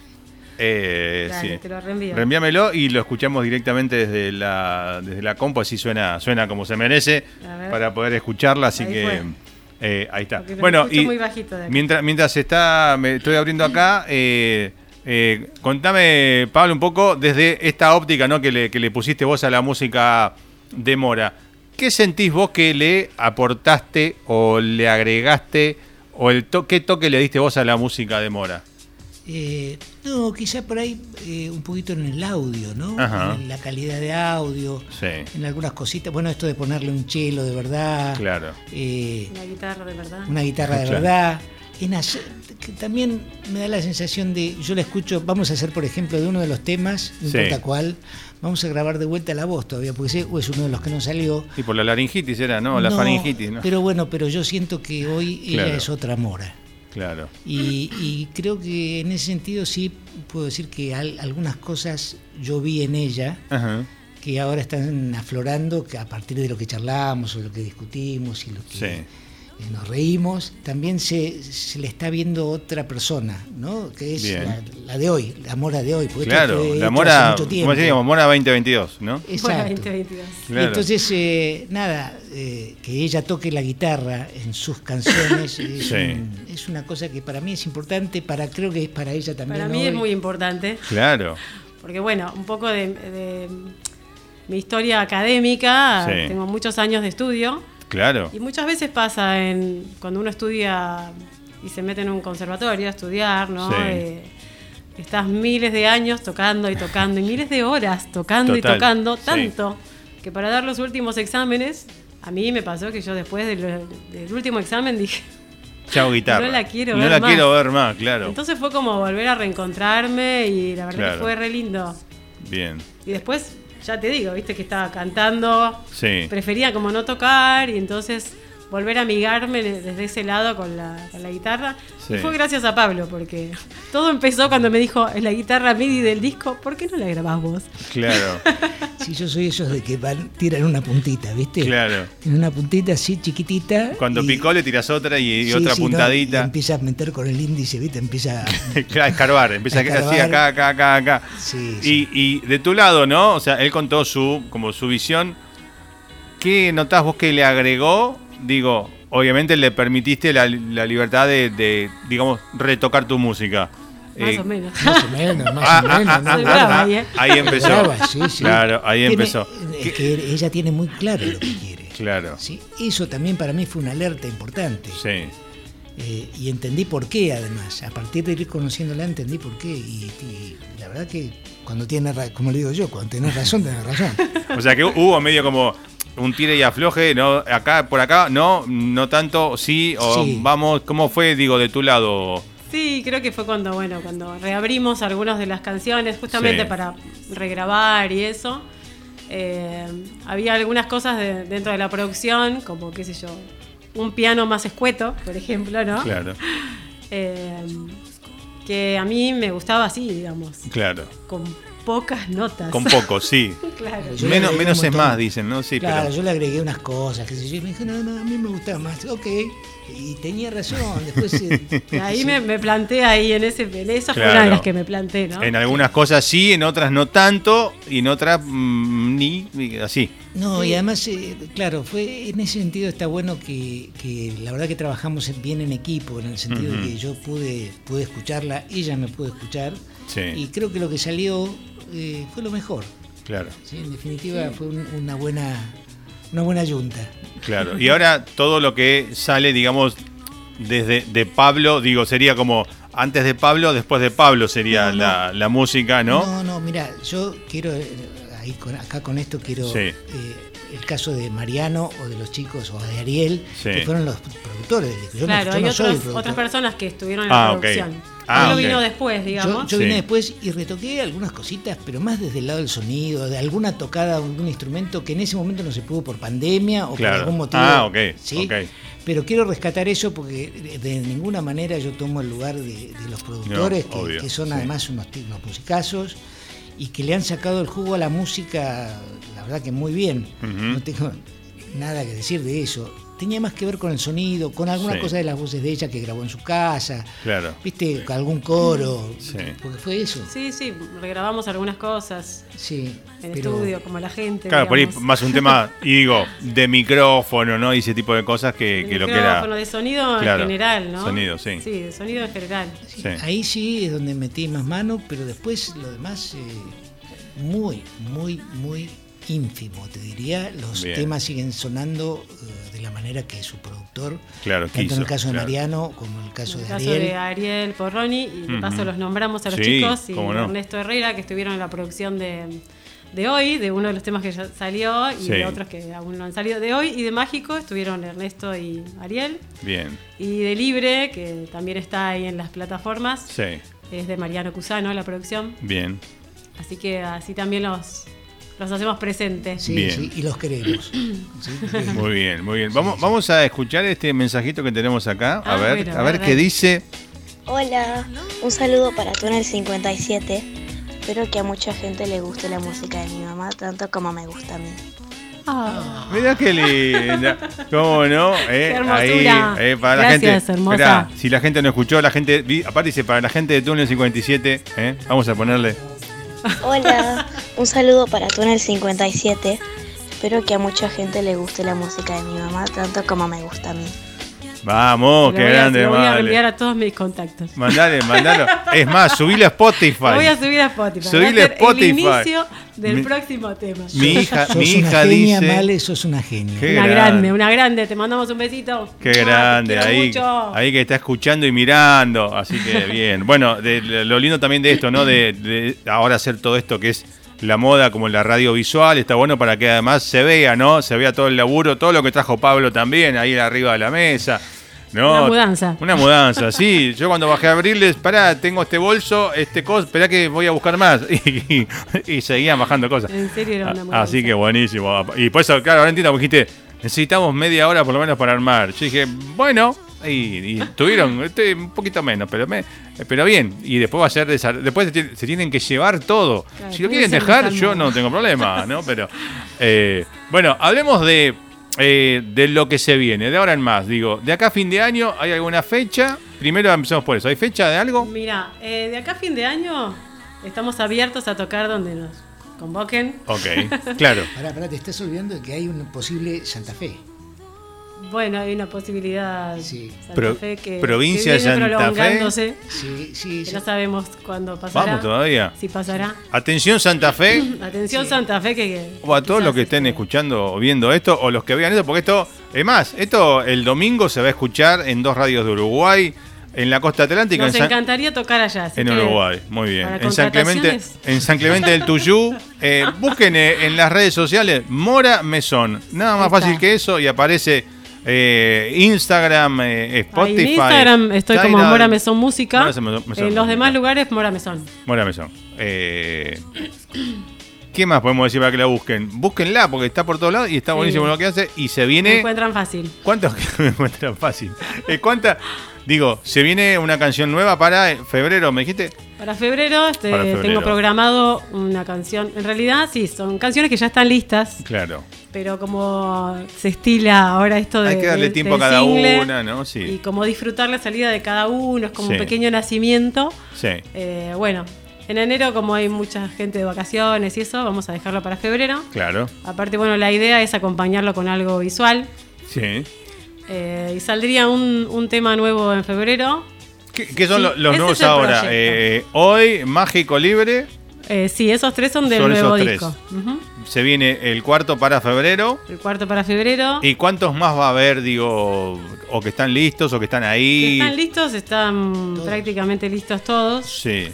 Eh, Dale, sí. te lo reenvío. Reenvíamelo y lo escuchamos directamente desde la, desde la compu, así suena, suena como se merece para poder escucharla, así Ahí que eh, ahí está. Porque Bueno, y muy bajito de acá. mientras, mientras está, me estoy abriendo acá, eh, eh, contame, Pablo, un poco desde esta óptica ¿no? que, le, que le pusiste vos a la música de Mora. ¿Qué sentís vos que le aportaste o le agregaste o el to- qué toque le diste vos a la música de Mora? Eh, no, quizá por ahí eh, un poquito en el audio, ¿no? Ajá. En la calidad de audio, Sí, en algunas cositas. Bueno, esto de ponerle un chelo de verdad, claro. eh, Una guitarra de verdad. una guitarra de Claro. verdad. Que también me da la sensación de, yo la escucho, vamos a hacer por ejemplo de uno de los temas, no Sí. importa cuál, vamos a grabar de vuelta la voz todavía, porque ese es uno de los que no salió. Y por la laringitis era, ¿no? La No, faringitis, ¿no? Pero bueno, pero yo siento que hoy Claro. ella es otra mora. Claro. Y, y creo que en ese sentido sí puedo decir que al- algunas cosas yo vi en ella Ajá. que ahora están aflorando que a partir de lo que charlamos o lo que discutimos y lo que Sí. Nos reímos, también se, se le está viendo otra persona, ¿no? Que es la, la de hoy, la mora de hoy. porque Claro, la Mora, hace mucho tiempo. ¿cómo decíamos? Mora 2022, ¿no? Exacto. 2022. Claro. Entonces, eh, nada, eh, que ella toque la guitarra en sus canciones es, Sí. un- es una cosa que para mí es importante, para creo que es para ella también. Para mí hoy. es muy importante. Claro. Porque bueno, un poco de, de mi historia académica, Sí. tengo muchos años de estudio Claro. y muchas veces pasa en cuando uno estudia y se mete en un conservatorio a estudiar, ¿no? Sí. Eh, estás miles de años tocando y tocando y miles de horas tocando Total, y tocando, sí. tanto que para dar los últimos exámenes, a mí me pasó que yo después del, del último examen dije, Chao guitarra. No la quiero No ver la más. quiero ver más, claro. entonces fue como volver a reencontrarme y la verdad Claro. que fue re lindo. Bien. Y después, ya te digo, viste que estaba cantando, Sí. prefería como no tocar y entonces volver a amigarme desde ese lado con la, con la guitarra. Sí. Y fue gracias a Pablo, porque todo empezó cuando me dijo, es la guitarra MIDI del disco, ¿por qué no la grabás vos? Claro. Si yo soy esos de que van, tiran una puntita, ¿viste? Claro. Tienen una puntita así chiquitita. Cuando y- picó le tiras otra y, y sí, otra sí, no, y puntadita. empieza a meter con el índice, ¿viste? Empieza a... Escarbar, empieza A a así escarbar. acá, acá, acá, acá. Sí, Y, y de tu lado, ¿no? O sea, él contó su, como su visión. ¿qué notás vos que le agregó? Digo, obviamente le permitiste la, la libertad de, de, digamos, retocar tu música. Más Eh, o menos. Más o menos, más ah, o menos. ah, ¿no? ah, brava ¿eh? ahí empezó. Brava, sí, sí. Claro, ahí Tiene- empezó. Es que ella tiene muy claro lo que quiere. Claro. ¿sí? Eso también para mí fue una alerta importante. Sí. Eh, y entendí por qué, además. A partir de ir conociéndola, entendí por qué. Y, y la verdad que cuando tiene, como le digo yo, cuando tenés razón, tenés razón. O sea que hubo medio como un tire y afloje, no acá por acá, no, no tanto, sí o Sí. vamos, ¿cómo fue digo de tu lado? Sí, creo que fue cuando, bueno, cuando reabrimos algunas de las canciones, justamente Sí. para regrabar y eso. Eh, había algunas cosas de- dentro de la producción, como, qué sé yo, un piano más escueto, por ejemplo, ¿no? Claro, Eh, que a mí me gustaba así, digamos, claro. con pocas notas. Con poco, sí. claro. Menos menos es más, dicen, ¿no? Sí, claro, pero yo le agregué unas cosas, qué sé yo, y me dijo, no, no, a mí me gustaba más. Ok, y tenía razón. Después. eh, ahí me, me planté ahí en ese, en esa fue una Claro. de las que me planté, ¿no? en algunas cosas sí, en otras no tanto y en otras mm, ni, así. No, y además, eh, claro, fue en ese sentido está bueno que, que la verdad que trabajamos bien en equipo, en el sentido de que yo pude, pude escucharla, ella me pudo escuchar, Sí. y creo que lo que salió eh, fue lo mejor. Claro. ¿sí? En definitiva, fue un- una buena una buena yunta. Claro. Y ahora todo lo que sale, digamos, desde de Pablo, digo, sería como antes de Pablo, después de Pablo sería No, no. La, la música, ¿no? No, no, mira, yo quiero, eh, ahí con- acá con esto quiero Sí. eh, el caso de Mariano o de los chicos o de Ariel, Sí. que fueron los productores del disco. Yo no- claro, yo hay no soy el otros- productor. otras personas que estuvieron en Ah, la ok. producción. Ah, vino después, Yo, digamos. yo Sí. vine después y retoqué algunas cositas, pero más desde el lado del sonido, de alguna tocada de algún instrumento que en ese momento no se pudo por pandemia o Claro. por algún motivo. Ah, ok, ¿sí? ok. Pero quiero rescatar eso porque de, ninguna manera yo tomo el lugar de, de los productores, No, que, obvio, que son sí. además unos, unos musicazos y que le han sacado el jugo a la música, la verdad que muy bien. No tengo nada que decir de eso. Tenía más que ver con el sonido, con alguna Sí. cosa de las voces de ella que grabó en su casa, Claro. viste, algún coro, Sí. porque fue eso. Sí, sí, regrabamos algunas cosas Sí, en pero- estudio, como la gente. Claro, por ahí más un tema, y digo, de micrófono, ¿no? Y ese tipo de cosas que, lo que micrófono, era. de sonido Claro, en general, ¿no? sonido, sí. Sí, de sonido en general. Sí, Sí. Ahí sí es donde metí más mano, pero después lo demás, eh, muy, muy, muy ínfimo, te diría. Los Bien. temas siguen sonando eh, de la manera que su productor, Claro, tanto en el caso de. Mariano como en el caso En el de caso Ariel. de Ariel Porroni, y de paso los nombramos a los Sí, chicos, y cómo no. Ernesto Herrera, que estuvieron en la producción de, de hoy, de uno de los temas que ya salió, y Sí. de otros que aún no han salido de hoy, y de Mágico estuvieron Ernesto y Ariel, Bien, y de Libre, que también está ahí en las plataformas, sí, es de Mariano Cusano la producción, bien. así que así también los, los hacemos presentes. Sí, Bien. sí, y los queremos. Sí, Muy bien, muy bien. Vamos, vamos a escuchar este mensajito que tenemos acá. A Ah, ver, bueno, a ver qué dice. Hola, un saludo para Túnel 57. Espero que a mucha gente le guste la música de mi mamá tanto como me gusta a mí. Ah, Mirá qué linda. ¿Cómo no? Eh, Qué hermosura. Ahí, eh, para Gracias, la gente. hermosa. Mirá, si la gente no escuchó, la gente. Aparte dice, para la gente de Túnel 57, eh, vamos a ponerle. Hola, un saludo para Túnel 57. Espero que a mucha gente le guste la música de mi mamá tanto como me gusta a mí. Vamos, lo qué voy a- grande, lo voy a enviar a todos mis contactos. Mandale, mandalo. Es más, subile a Spotify. Lo voy a subir a Spotify. Subile a a Spotify. El inicio del Mi- próximo tema. Mi hija, sos mi una hija genia, dice. Male, sos una genia. Qué Una grande. grande, una grande. Te mandamos un besito. Qué Ah, grande, ahí, mucho. ahí que está escuchando y mirando, así que bien. Bueno, de- lo lindo también de esto, ¿no? De, de ahora hacer todo esto que es la moda como la radio visual, está bueno para que además se vea, ¿no? Se vea todo el laburo, todo lo que trajo Pablo también, ahí arriba de la mesa. ¿no? Una mudanza. Una mudanza, sí. Yo cuando bajé a abrirles, pará, tengo este bolso, este cos, esperá que voy a buscar más. Y, y seguían bajando cosas. En serio era una Ah, mudanza. Así que buenísimo. Y por eso, claro, ahora entiendo, porque dijiste, necesitamos media hora por lo menos para armar. Yo dije, bueno, y, y tuvieron este, un poquito menos, pero me, pero bien. Y después va a ser, desa- después se, tiene- se tienen que llevar todo. Claro, si lo quieren dejar, yo no tengo problema, ¿no? Pero, eh, bueno, hablemos de, eh, de lo que se viene, de ahora en más. Digo, de acá a fin de año, ¿hay alguna fecha? Primero empecemos por eso. ¿Hay fecha de algo? Mira, eh, de acá a fin de año estamos abiertos a tocar donde nos, convoquen. Ok, claro. Pará, pará, te estás olvidando de que hay un posible Santa Fe. Bueno, hay una posibilidad Sí. Santa Pro- Fe que, provincia que viene Santa Fe. prolongándose, Sí, sí, que sí. no sabemos cuándo pasará. Vamos todavía. Si pasará. Atención Santa Fe. Atención Santa Fe que, que O a todos los que estén este, escuchando o viendo esto, o los que vean esto, porque esto, es más, esto el domingo se va a escuchar en dos radios de Uruguay, en la costa atlántica, Nos en, San- encantaría tocar allá. en que Uruguay. Muy bien. En San, Clemente, en San Clemente del Tuyú, eh, busquen eh, en las redes sociales Mora Mesón. Nada más fácil que eso y aparece eh, Instagram, eh, Spotify. En Instagram estoy como. Mora Mesón Música. Mora Mesón- en los demás lugares Mora Mesón. Mora Mesón. Eh, ¿Qué más podemos decir para que la busquen? Búsquenla porque está por todos lados y está Sí. buenísimo lo que hace y se Me viene... encuentran fácil. ¿Cuántos que me encuentran fácil? Eh, ¿Cuánta? Digo, se viene una canción nueva para febrero, ¿me dijiste? Para febrero, este, Para febrero. tengo programado una canción. En realidad, sí, son canciones que ya están listas, Claro. Pero como se estila ahora esto de. Hay que darle del- tiempo a cada single, una, ¿no? Sí. Y como disfrutar la salida de cada uno, es como Sí. un pequeño nacimiento. Sí. Eh, bueno, en enero, como hay mucha gente de vacaciones y eso, vamos a dejarlo para febrero. Claro. Aparte, bueno, la idea es acompañarlo con algo visual. Sí. Eh, y saldría un, un tema nuevo en febrero. ¿Qué, qué son Sí, los nuevos ahora? Eh, hoy, Mágico Libre. Eh, sí, esos tres son del Son nuevo esos disco. Ujú. Se viene el cuarto para febrero. El cuarto para febrero. ¿Y cuántos más va a haber, digo, o que están listos o que están Que ahí? están listos, están prácticamente listos todos. Sí,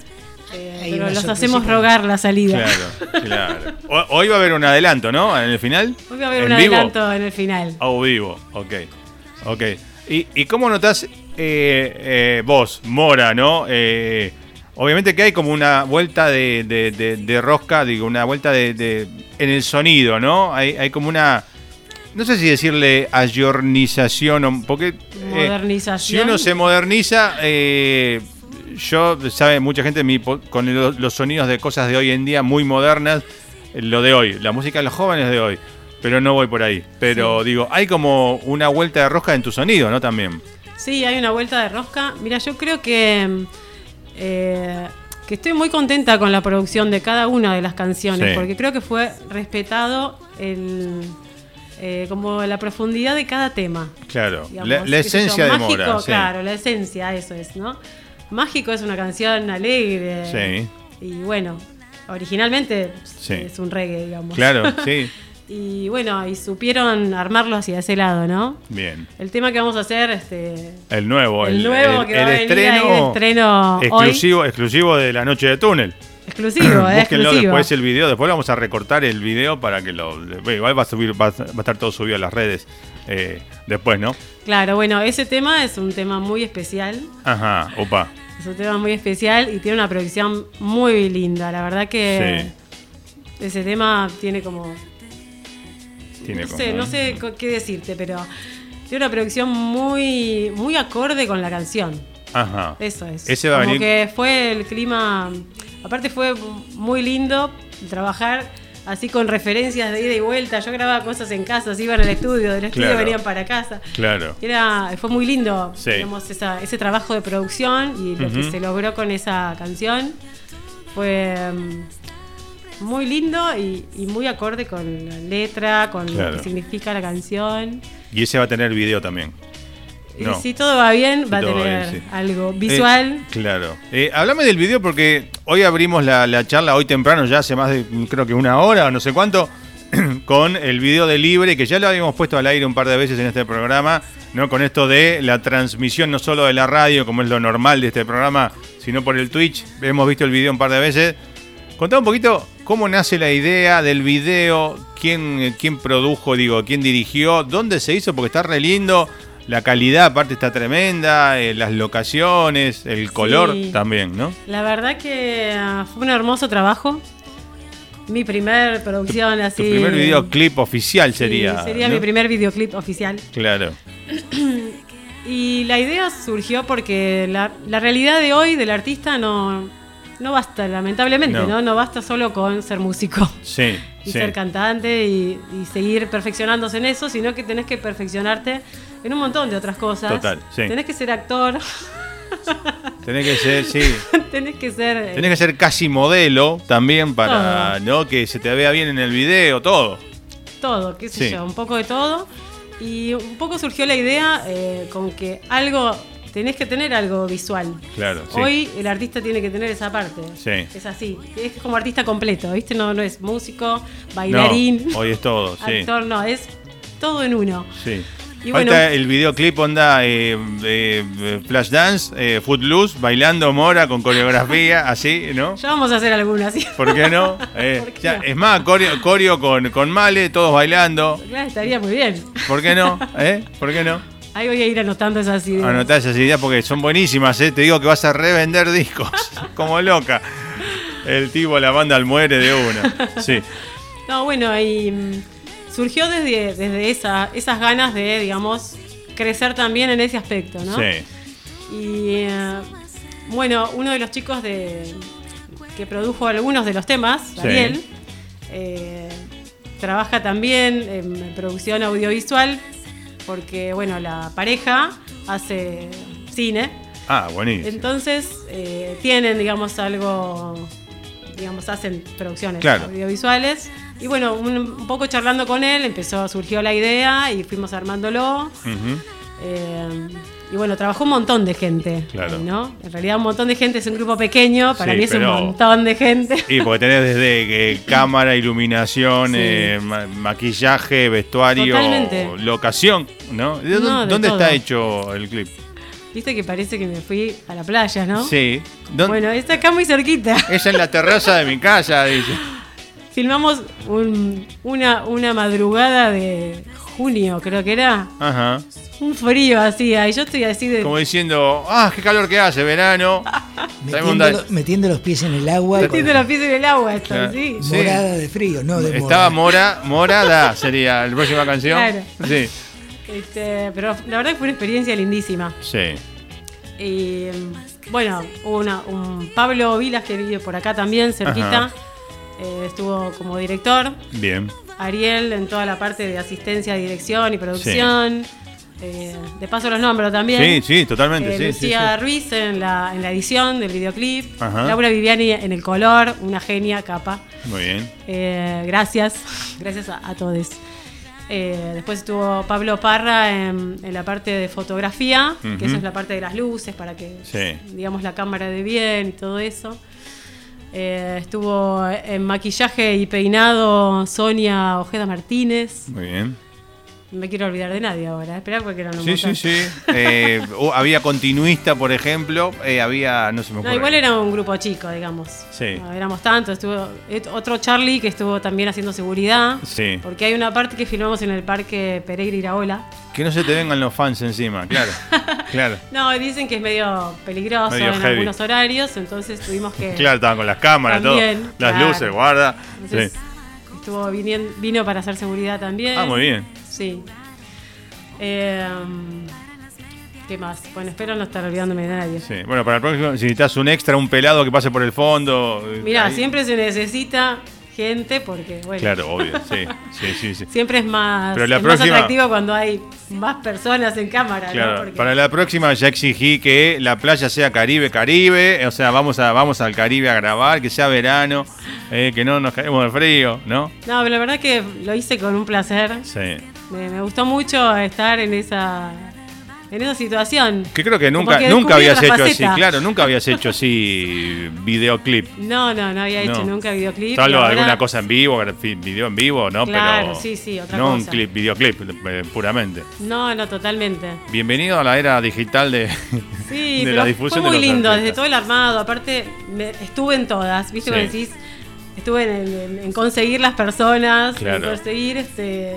eh, pero los hacemos rogar la salida. claro, claro. O- Hoy va a haber un adelanto, ¿no? En el final. Hoy va a haber ¿En un vivo? adelanto en el final. A vivo, ok. Ok. ¿Y, y cómo notás eh, eh, vos, Mora, no? Eh, obviamente que hay como una vuelta de, de- de- de rosca, digo, una vuelta de, en el sonido, ¿no? Hay, hay como una. No sé si decirle ayornización o. Porque. eh, Modernización. si uno se moderniza, eh, yo, sabe, mucha gente mi con lo- los sonidos de cosas de hoy en día muy modernas, eh, lo de hoy, la música de los jóvenes de hoy, pero no voy por ahí. Pero digo, hay como una vuelta de rosca en tu sonido, ¿no? También. Sí, hay una vuelta de rosca. Mira, yo creo que, mm, eh, que estoy muy contenta con la producción de cada una de las canciones, Sí. porque creo que fue respetado el, eh, como la profundidad de cada tema. Claro, digamos, la, la yo, esencia de Mágico, Mora. sí. Claro, la esencia, eso es, ¿no? Mágico es una canción alegre. Sí. Y bueno, originalmente Sí. es un reggae, digamos. Claro, sí. Y bueno, y supieron armarlo hacia ese lado, ¿no? Bien. El tema que vamos a hacer, este, El nuevo, el, el, nuevo el- que va el a venir ahí, el estreno, hoy. exclusivo, exclusivo de la noche de túnel. Exclusivo, eh, Búsquenlo exclusivo. después el video. Después vamos a recortar el video para que lo. Igual va a subir, va a, estar todo subido a las redes eh, después, ¿no? Claro, bueno, ese tema es un tema muy especial. Ajá, opa. Es un tema muy especial y tiene una producción muy linda. La verdad que ese tema tiene como Tiene no como- sé, no sé qué decirte, pero tiene una producción muy, muy acorde con la canción. Ajá. Eso es. Ese va a Como venir- que fue el clima. Aparte, fue muy lindo trabajar así con referencias de ida y vuelta. Yo grababa cosas en casa, iban al estudio, del estudio Claro. venían para casa. Claro. Era, fue muy lindo Sí. digamos, esa- ese trabajo de producción y lo que se logró con esa canción fue muy lindo y, y muy acorde con la letra, con Claro. lo que significa la canción. Y ese va a tener video también. No. Y si todo va bien, Si va a tener bien, sí. algo visual. Eh, claro. Eh, háblame del video porque hoy abrimos la, la charla, hoy temprano, ya hace más de creo que una hora o no sé cuánto, con el video de Libre, que ya lo habíamos puesto al aire un par de veces en este programa, ¿no? Con esto de la transmisión no solo de la radio, como es lo normal de este programa, sino por el Twitch. Hemos visto el video un par de veces. Contá un poquito cómo nace la idea del video, quién, quién produjo, digo, quién dirigió, dónde se hizo, porque está re lindo. La calidad aparte está tremenda, eh, las locaciones, el color Sí. también, ¿no? La verdad que ah, fue un hermoso trabajo. Mi primer producción así. Tu primer videoclip oficial Sí, sería. sería ¿no? mi primer videoclip oficial. Claro, Y la idea surgió porque la, la realidad de hoy del artista no, no basta, lamentablemente, No. no. ¿no? basta solo con ser músico sí, y sí. ser cantante y, y seguir perfeccionándose en eso, sino que tenés que perfeccionarte en un montón de otras cosas. Total, sí. Tenés que ser actor, Tenés que ser, sí. tenés que ser. eh, Tenés que ser casi modelo también para ¿no? que se te vea bien en el video, todo. todo, qué sé yo, un poco de todo. Y un poco surgió la idea eh, con que algo, tenés que tener algo visual. Claro, sí. Hoy el artista tiene que tener esa parte. Sí. Es así. Es como artista completo, ¿viste? No, no es músico, bailarín, No, hoy es todo, sí. actor, no, es todo en uno. sí. Y Falta bueno, el videoclip onda eh, eh, Flashdance, eh, Footloose, bailando Mora con coreografía, así, ¿no? ya vamos a hacer algunas. ¿sí? ¿Por qué no? Eh, ¿Por qué ya, no? Es más, coreo, coreo con, con Male, todos bailando. Claro, estaría muy bien. ¿Por qué no? ¿Eh? ¿Por qué no? Ahí voy a ir anotando esas ideas. Anotá esas ideas porque son buenísimas, ¿eh? Te digo que vas a revender discos, como loca. El tipo, la banda al muere de una. Sí, No, bueno, y mm, surgió desde, desde esa, esas ganas de, digamos, crecer también en ese aspecto, ¿no? sí. Y eh, bueno, uno de los chicos de, que produjo algunos de los temas, Sí. Ariel, eh, trabaja también en producción audiovisual porque, bueno, la pareja hace cine. Ah, buenísimo. Entonces eh, tienen, digamos, algo, digamos, hacen producciones Claro. audiovisuales. Y bueno, un, un poco charlando con él, empezó, surgió la idea y fuimos armándolo. Eh, y bueno, trabajó un montón de gente, Claro. ¿no? En realidad un montón de gente es un grupo pequeño, para Sí, mí es pero- un montón de gente. Y porque tenés desde eh, cámara, iluminación, Sí. eh, ma- maquillaje, vestuario, Totalmente. locación, ¿no? ¿De dónde, No, de dónde todo. está hecho el clip? Viste que parece que me fui a la playa, ¿no? Sí. ¿Dónde- Bueno, está acá muy cerquita. Es en la terraza de mi casa, dice. Filmamos un- una, una madrugada de junio, creo que era. Ajá. Un frío así, ahí yo estoy así de... Como diciendo, ah, qué calor que hace, verano. Metiendo, da- lo- metiendo los pies en el agua. Metiendo los pies en el agua estoy, Claro. ¿sí? Sí. Morada de frío, no de Estaba mora. Mora, Morada sería la próxima canción. Claro. Sí. Este, pero la verdad que fue una experiencia lindísima. Sí. Y bueno, hubo una, un Pablo Vilas que vive por acá también, cerquita. Ajá. Eh, estuvo como director. Bien. Ariel en toda la parte de asistencia, dirección y producción. Eh, de paso los nombro también. Sí, sí, totalmente. Eh, sí, Lucía sí. Ruiz en la, en la edición del videoclip. Ajá. Laura Viviani en el color, una genia capa. Muy bien. Eh, gracias, gracias a, a todos. Eh, después estuvo Pablo Parra en, en la parte de fotografía, que eso es la parte de las luces para que digamos la cámara de bien y todo eso. Eh, estuvo en maquillaje y peinado Sonia Ojeda Martínez. Muy bien. No me quiero olvidar de nadie ahora, espera porque era un Sí, sí, montón. sí. Eh, había continuista, por ejemplo. eh, había, no se me No, ocurre. igual era un grupo chico, digamos. Sí. No éramos tantos. Estuvo otro Charlie que estuvo también haciendo seguridad. Sí. Porque hay una parte que filmamos en el parque Pereira Iraola. Que no se te vengan los fans encima, claro. claro. No, dicen que es medio peligroso Medio en heavy. algunos horarios, entonces tuvimos que. Claro, estaban con las cámaras, También, todo. Las claro. luces, guarda. Entonces, Sí. estuvo vinien- vino para hacer seguridad también. Ah, muy bien. Sí. Eh, ¿Qué más? Bueno, espero no estar olvidándome de nadie. Sí. Bueno, para el próximo, si necesitas un extra, un pelado que pase por el fondo. eh, Mira, ahí- siempre se necesita gente porque, bueno. Claro, obvio, sí. Sí, sí, sí. Siempre es más, Pero la es más próxima- atractivo cuando hay más personas en cámara, ¿no? Porque- para la próxima ya exigí que la playa sea Caribe, Caribe, o sea, vamos a vamos al Caribe a grabar, que sea verano, eh, que no nos caemos de frío, ¿no? No, pero la verdad que lo hice con un placer. Sí. Me, me gustó mucho estar en esa en esa situación. Que creo que nunca que nunca habías hecho así, claro, nunca habías hecho así videoclip. No, no, no había hecho nunca videoclip. Salvo ahora- alguna cosa en vivo, video en vivo, ¿no? Claro, Pero sí, sí, otra no un cosa. clip, videoclip, eh, puramente. No, no, totalmente. Bienvenido a la era digital de, Sí, de pero la fue difusión muy de los lindo, artistas. desde todo el armado. Aparte, me- estuve en todas, ¿viste? Sí. Como decís, estuve en, en- en conseguir las personas, Claro. en conseguir este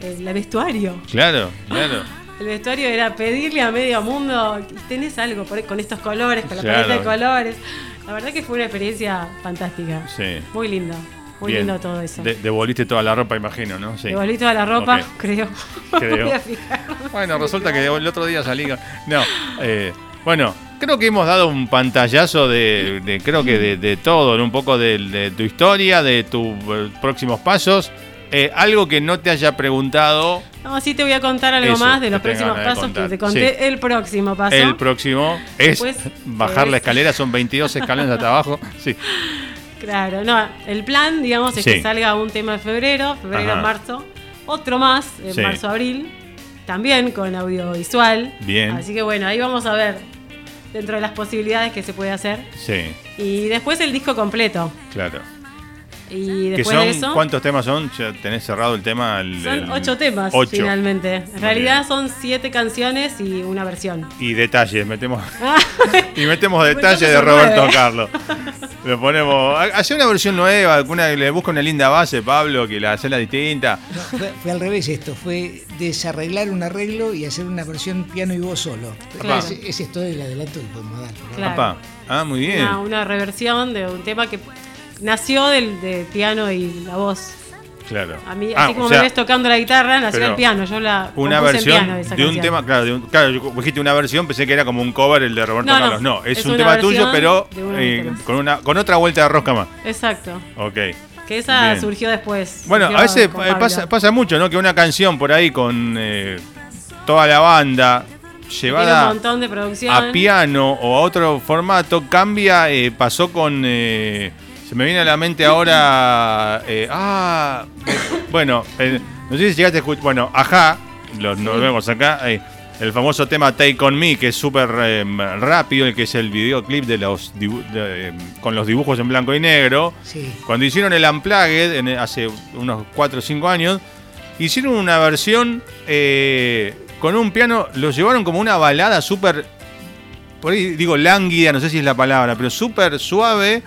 el vestuario. Claro, claro. El vestuario era pedirle a medio mundo, tenés algo por con estos colores, con la Claro. paleta de colores. La verdad que fue una experiencia fantástica. Sí. Muy linda, muy Bien. lindo todo eso. De- devolviste toda la ropa, imagino, ¿no? Sí. Devolví toda la ropa, creo. Creo. Bueno, resulta que el otro día salí. No, eh, bueno, creo que hemos dado un pantallazo de, de- creo que de, de todo, ¿no? un poco de, de tu historia, de tus eh, próximos pasos. Eh, algo que no te haya preguntado. No, sí te voy a contar algo Eso, más de los próximos pasos que te conté. Sí. El próximo paso. El próximo es bajar es- la escalera, son 22 escalones hasta abajo. Sí. Claro, no, el plan, digamos, es Sí. que salga un tema en febrero, febrero, Ajá. marzo, otro más en Sí. marzo, abril, también con audiovisual. Bien. Así que bueno, ahí vamos a ver dentro de las posibilidades que se puede hacer. Sí, Y después el disco completo. claro. Y ¿Qué después son? de eso. ¿Cuántos temas son? Ya tenés cerrado el tema. el- Son el- ocho temas Ocho. finalmente. En realidad son siete canciones y una versión. Y detalles, metemos. Ah, Y metemos detalles de Roberto nueve. Carlos. Le ponemos. Hace una versión nueva, alguna que le busca una linda base, Pablo, que la hace la distinta. No, fue, fue al revés esto, fue desarreglar un arreglo y hacer una versión piano y voz solo. Claro. Ese, ese es todo el adelanto que podemos dar. ¿no? Claro. Ah, muy bien. una, una reversión de un tema que nació del, del piano y la voz. Claro. A mí, Ah, así como o sea, me ves tocando la guitarra, nació el piano. Yo la Una en versión piano esa de un canción. tema, claro, de un- claro, yo- vos dijiste una versión, pensé que era como un cover el de Roberto No, Carlos. No, es, es un tema tuyo, pero de de eh, con una con otra vuelta de rosca más. Exacto. Ok. Que esa Bien. surgió después. Bueno, surgió a veces eh, pasa, pasa mucho, ¿no? Que una canción por ahí con eh, toda la banda llevada de a piano o a otro formato cambia. eh, pasó con. eh, se me viene a la mente ahora. eh, ah, bueno, eh, no sé si llegaste a escuchar. Bueno, ajá, los nos vemos acá. eh, el famoso tema Take On Me, que es súper eh, rápido, el que es el videoclip de los dibu- de, eh, con los dibujos en blanco y negro. Sí. Cuando hicieron el Unplugged en- hace unos 4 o 5 años, hicieron una versión eh, con un piano, lo llevaron como una balada súper, por ahí digo lánguida, no sé si es la palabra, pero súper suave.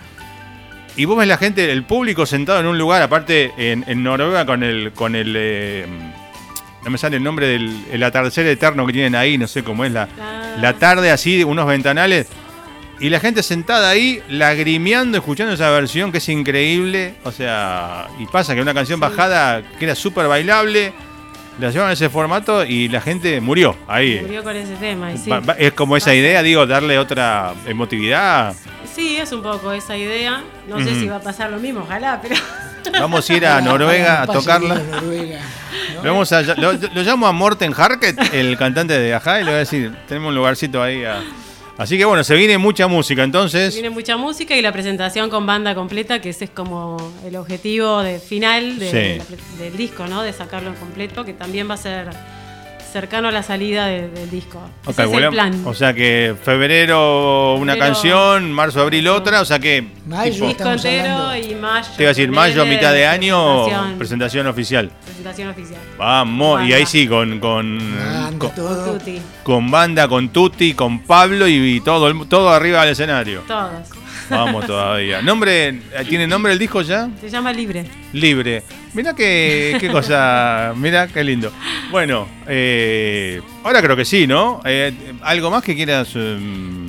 Y vos ves la gente, el público sentado en un lugar, aparte en, en Noruega con el, con el, eh, no me sale el nombre del el atardecer eterno que tienen ahí, no sé cómo es la, Ah. la tarde así, unos ventanales. Y la gente sentada ahí, lagrimeando, escuchando esa versión que es increíble. O sea, y pasa que una canción bajada que era súper bailable, la llevaron a ese formato y la gente murió ahí. Murió con ese tema. Y sí. Va- va- Es como esa idea, digo, darle otra emotividad. sí, es un poco esa idea. No sé si va a pasar lo mismo, ojalá, pero. Vamos a ir a Noruega a tocarla. Le Vamos a, lo, lo llamo a Morten Harket, el cantante de Ajá, y le voy a decir, tenemos un lugarcito ahí. a- Así que bueno, se viene mucha música, entonces. Tiene mucha música y la presentación con banda completa, que ese es como el objetivo de final de- Sí. de la pre- del disco, ¿no? De sacarlo en completo, que también va a ser cercano a la salida de- del disco. Ok, Ese es el plan. O sea que febrero una Febrero- canción, marzo, abril otra, o sea que Mayo, disco entero hablando- y mayo. te iba a decir mayo, mitad de año, Presentación, presentación oficial. presentación oficial. Vamos, y ahí sí, con, con, Banda, con, todo. Tutti, con banda, con Tutti, con Pablo y, y todo, el- todo arriba del escenario. todos. Vamos todavía. ¿Nombre, ¿Tiene nombre el disco ya? Se llama Libre. Libre. Mira qué, qué cosa, mira qué lindo. Bueno, eh, ahora creo que sí, ¿no? Eh, ¿Algo más que quieras, em,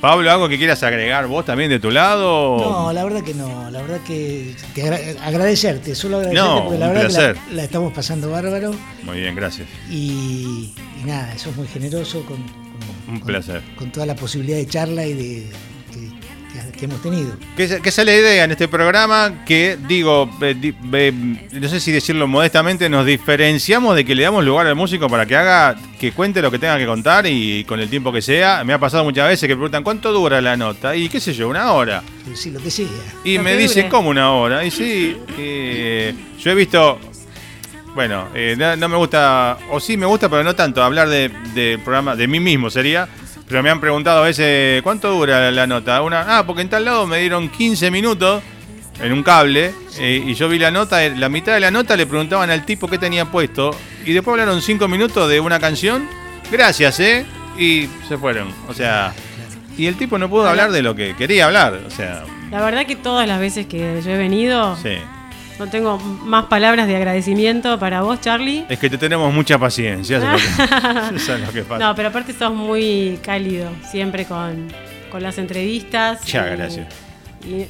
Pablo, algo que quieras agregar vos también de tu lado? No, la verdad que no. La verdad que te agra- agradecerte, solo agradecerte No, porque la un verdad que placer. la, la estamos pasando bárbaro Muy bien, gracias. y, y nada, sos muy generoso con, con- Un con- placer. con toda la posibilidad de charla y de que, hemos tenido. Que esa, es la idea en este programa que, digo, eh, di- eh, no sé si decirlo modestamente, nos diferenciamos de que le damos lugar al músico para que haga, que cuente lo que tenga que contar y con el tiempo que sea. Me ha pasado muchas veces que preguntan, ¿cuánto dura la nota? Y qué sé yo, una hora. Sí, lo que sea. Y Lo me que dicen, dure. ¿cómo una hora? Y sí, eh, yo he visto, bueno, eh, no, no me gusta, o sí me gusta, pero no tanto, hablar de, de programa, de mí mismo sería. Pero me han preguntado a veces, ¿cuánto dura la nota? Una, ah, porque en tal lado me dieron 15 minutos en un cable eh, y yo vi la nota, eh, la mitad de la nota le preguntaban al tipo qué tenía puesto y después hablaron 5 minutos de una canción, gracias, ¿eh? Y se fueron, o sea, y el tipo no pudo hablar de lo que quería hablar, o sea, La verdad que todas las veces que yo he venido, sí. No tengo más palabras de agradecimiento para vos, Charlie. Es que te tenemos mucha paciencia, eso es lo que, pasa. No, pero aparte sos muy cálido, siempre con, con las entrevistas. Ya, y- gracias. Y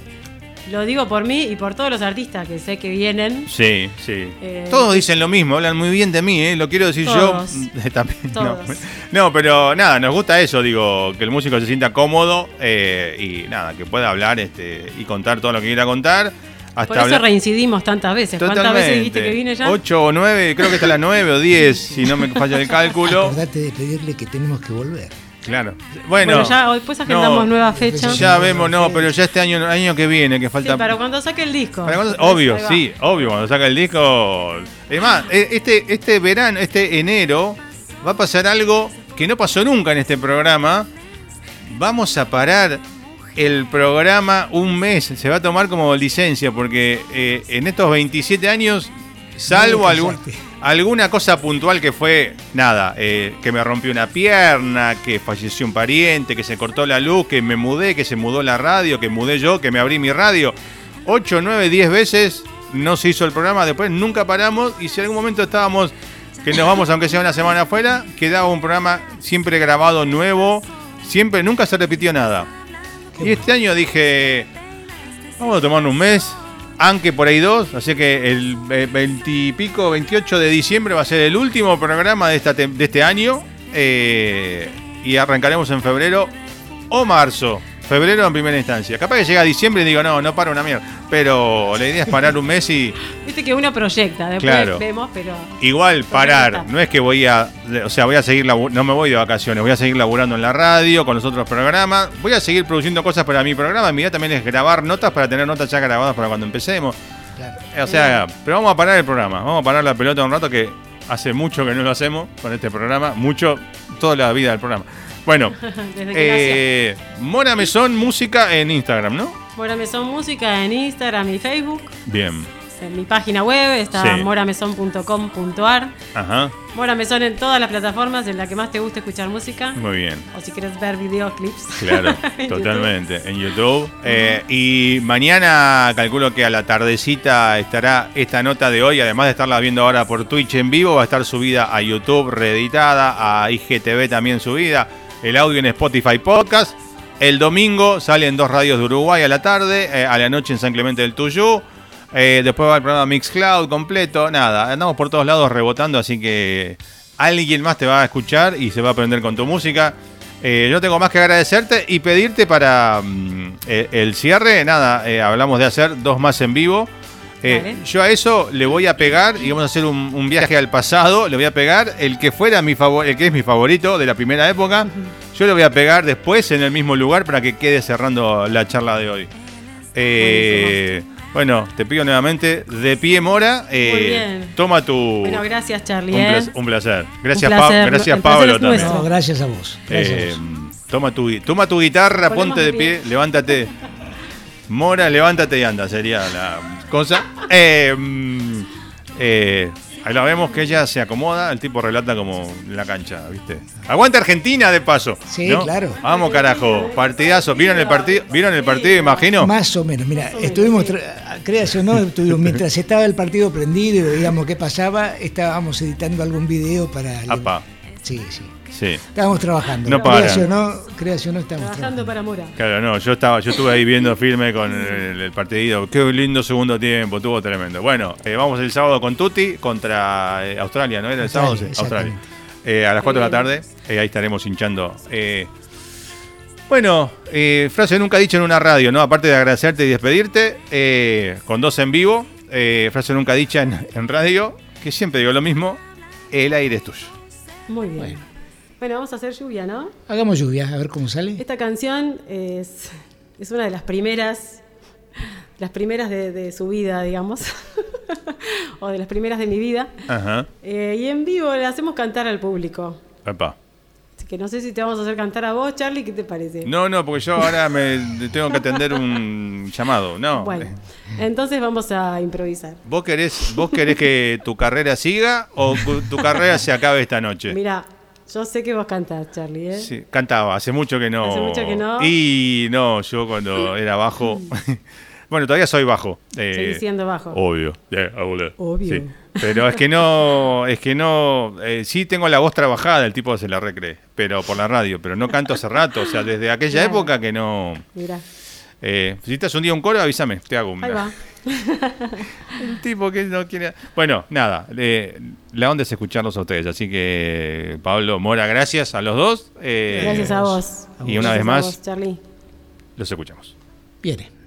lo digo por mí y por todos los artistas que sé que vienen. Sí, sí. Eh, Todos dicen lo mismo, hablan muy bien de mí, ¿eh? lo quiero decir Todos. yo también. no. Todos. No, pero nada, nos gusta eso, digo, que el músico se sienta cómodo eh, y nada, que pueda hablar este, y contar todo lo que quiera contar. Hasta Por eso hablar- reincidimos tantas veces. ¿Cuántas veces dijiste que vine ya? 8 o 9, creo que está la 9 o 10, si no me falla el cálculo. Acordate de pedirle que tenemos que volver. Claro. Bueno, Bueno, ya después agendamos no, nueva fecha. Ya vemos, no, pero ya este año, año que viene, que Sí, falta. para cuando saque el disco. Para cuando- obvio, sí, obvio, cuando saca el disco. Es más, eh, este, este verano, este enero, va a pasar algo que no pasó nunca en este programa. Vamos a parar el programa un mes. Se va a tomar como licencia, porque eh, en estos 27 años, salvo No algún, callaste. alguna cosa puntual que fue, nada, eh, que me rompió una pierna, que falleció un pariente, que se cortó la luz, que me mudé, que se mudó la radio, que mudé yo, que me abrí mi radio. 8, 9, 10 veces no se hizo el programa, después nunca paramos y si en algún momento estábamos que nos vamos aunque sea una semana afuera, quedaba un programa siempre grabado nuevo, siempre, nunca se repitió nada. Y este año dije, vamos a tomarnos un mes, aunque por ahí dos, así que el 20 y pico, 28 de diciembre va a ser el último programa de, esta de este año eh, y arrancaremos en febrero o marzo. Febrero en primera instancia. Capaz que llega diciembre y digo, no, no para una mierda. Pero la idea es parar un mes y Viste que uno proyecta, después Claro. vemos, pero. igual parar. no es que voy a, o sea, voy a seguir, no me voy de vacaciones, voy a seguir laburando en la radio, con los otros programas. Voy a seguir produciendo cosas para mi programa. Mi idea también es grabar notas para tener notas ya grabadas para cuando empecemos. Claro. O sea, pero vamos a parar el programa. Vamos a parar la pelota un rato que hace mucho que no lo hacemos con este programa. Mucho, toda la vida del programa. Bueno, eh, Mora Mesón Música en Instagram, ¿no? Mora Mesón Música en Instagram y Facebook. Bien. En mi página web está Sí. moramesón.com.ar. Ajá. Mora Mesón en todas las plataformas en la que más te guste escuchar música. Muy bien. O si quieres ver videoclips. Claro, en YouTube. totalmente. En YouTube. Eh, y mañana calculo que a la tardecita estará esta nota de hoy, además de estarla viendo ahora por Twitch en vivo, va a estar subida a YouTube, reeditada, a IGTV también subida, el audio en Spotify Podcast. El domingo salen dos radios de Uruguay a la tarde, eh, a la noche en San Clemente del Tuyú. Eh, después va el programa Mixcloud completo. Nada, andamos por todos lados rebotando, así que alguien más te va a escuchar y se va a aprender con tu música. Eh, yo tengo más que agradecerte y pedirte para mm, el cierre. Nada, hablamos de hacer dos más en vivo. Eh, Vale. yo a eso le voy a pegar y vamos a hacer un, un viaje al pasado. Le voy a pegar el que fuera mi favor, el que es mi favorito de la primera época. Yo le voy a pegar después en el mismo lugar para que quede cerrando la charla de hoy. Eh, bueno, te pido nuevamente de pie Mora. eh, Muy bien. Toma tu. Bueno, gracias, Charlie. un, ¿eh? placer, un placer. Gracias, Un Pa- gracias Pablo también. No, gracias a vos. Gracias Eh, a vos. toma, tu, toma tu guitarra, Ponemos ponte de de pie, pie. levántate. Mora, levántate y anda, sería la cosa. Eh, mm, eh, ahí la vemos que ella se acomoda, el tipo relata como en la cancha, ¿viste? Aguanta Argentina de paso. Sí, ¿no? claro. Vamos, carajo. Partidazo. ¿Vieron el partido? ¿Vieron el partido, imagino? Más o menos, mira, estuvimos, tra- créase o no, estuvimos, mientras estaba el partido prendido y veíamos qué pasaba, estábamos editando algún video para... Apa. Sí, sí. Sí. Estábamos trabajando. No paran. o no, créase o no, estamos Trabajando trabajando. para Mora. Claro, no, yo estaba, yo estuve ahí viendo firme con el, el partido. Qué lindo segundo tiempo, estuvo tremendo. Bueno, eh, vamos el sábado con Tuti contra eh, Australia, ¿no era el sábado? Sí, Australia, Australia. Eh, a las 4 de la tarde, eh, ahí estaremos hinchando. Eh, bueno, eh, frase nunca dicha en una radio, ¿no? Aparte de agradecerte y despedirte, eh, con dos en vivo, eh, frase nunca dicha en, en radio, que siempre digo lo mismo, el aire es tuyo. Muy bien. Bueno. Bueno. vamos a hacer lluvia, ¿no? Hagamos lluvia, a ver cómo sale. Esta canción es, es una de las primeras, las primeras de, de su vida, digamos, o de las primeras de mi vida. Ajá. Eh, y en vivo le hacemos cantar al público. Epa. Así que no sé si te vamos a hacer cantar a vos, Charlie, ¿qué te parece? No, no, porque yo ahora me tengo que atender un llamado, no. Bueno, entonces vamos a improvisar. ¿Vos querés, ¿Vos querés que tu carrera siga o tu carrera se acabe esta noche? Mira, yo sé que vos cantás, Charlie, ¿eh? Sí, cantaba, hace mucho que no. Hace mucho que no. Y no, yo cuando era bajo. bueno, todavía soy bajo. eh, siendo bajo. Obvio. eh, obvio. Sí. Pero es que no, es que no, eh, sí tengo la voz trabajada, el tipo se la recree, pero por la radio, pero no canto hace rato, o sea, desde aquella Claro. época que no. Mira, Eh, si necesitas un día un coro, avísame, te hago un. ahí va. El tipo que no quiere. Bueno, nada, eh, la onda es escucharlos a ustedes. Así que, Pablo Mora, gracias a los dos. eh, Gracias a vos. Y una Gracias vez más, vos, Charlie. los escuchamos. Viene.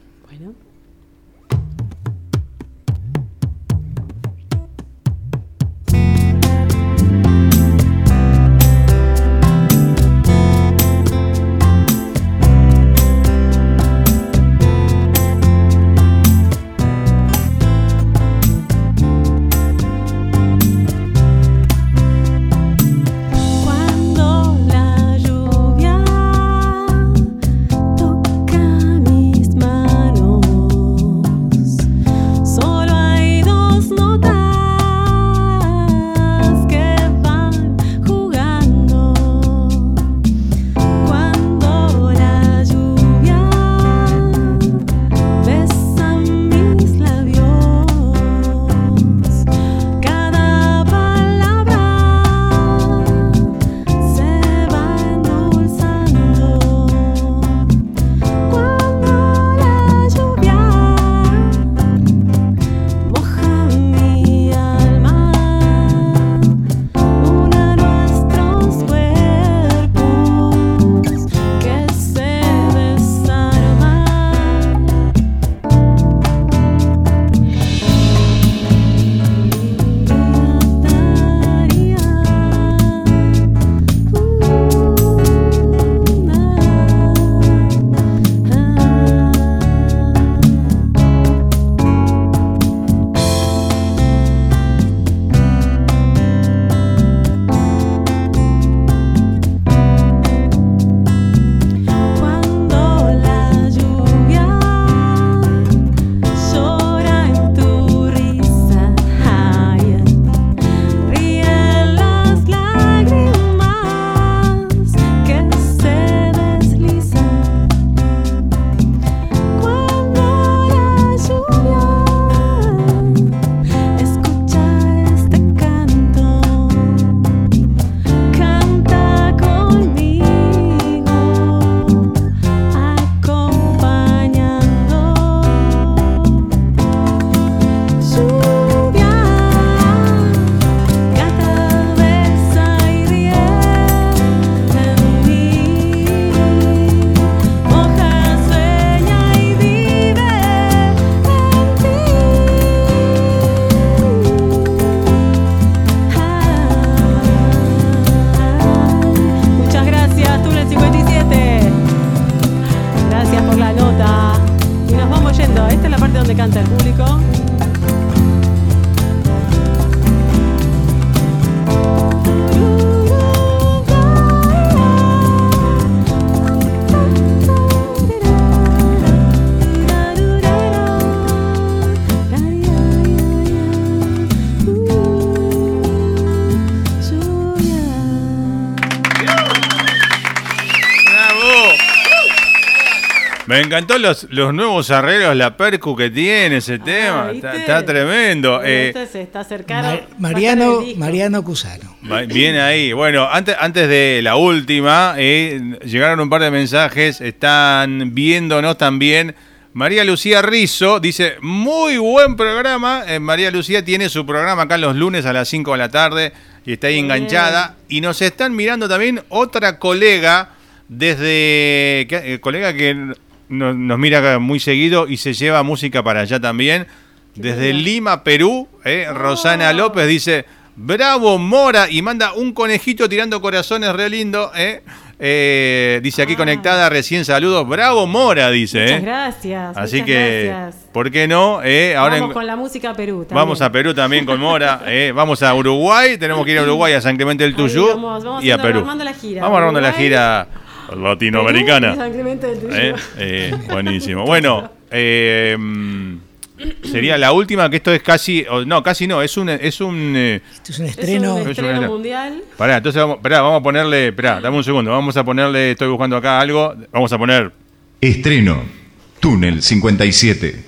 Encantó los, los nuevos arreglos, la percu que tiene ese tema. ¿viste? Está, está tremendo. Eh, este se está cercano. Ma- va a estar Mariano. Mariano Cusano. Bien ahí. Bueno, antes, antes de la última, eh, llegaron un par de mensajes. Están viéndonos también. María Lucía Rizo dice, muy buen programa. Eh, María Lucía tiene su programa acá los lunes a las 5 de la tarde y está ahí Bien. enganchada. Y nos están mirando también otra colega desde... eh, colega que no- nos mira muy seguido y se lleva música para allá también. Desde. Lima, Perú, eh, Rosana Oh. López dice, bravo Mora, y manda un conejito tirando corazones re lindo. eh. Eh, dice aquí Ah. conectada, recién saludos, bravo Mora, dice. Muchas gracias. Así muchas que, gracias. ¿por qué no? Eh, ahora Vamos en- con la música Perú. también. vamos a Perú también con Mora. eh. Vamos a Uruguay, tenemos que ir a Uruguay, a San Clemente del Tuyú vamos, vamos y a Perú. armando la gira. Vamos armando la Uruguay, gira latinoamericana. San Clemente del Tuyú. Eh, eh, buenísimo. Bueno, eh, sería la última, que esto es casi, no, casi no, es un, es un, eh, Esto es un Es estreno. un Es un estreno estreno. mundial. pará, entonces vamos, pará, vamos a ponerle, esperá, dame un segundo, vamos a ponerle, estoy buscando acá algo, vamos a poner, Estreno. Túnel 57.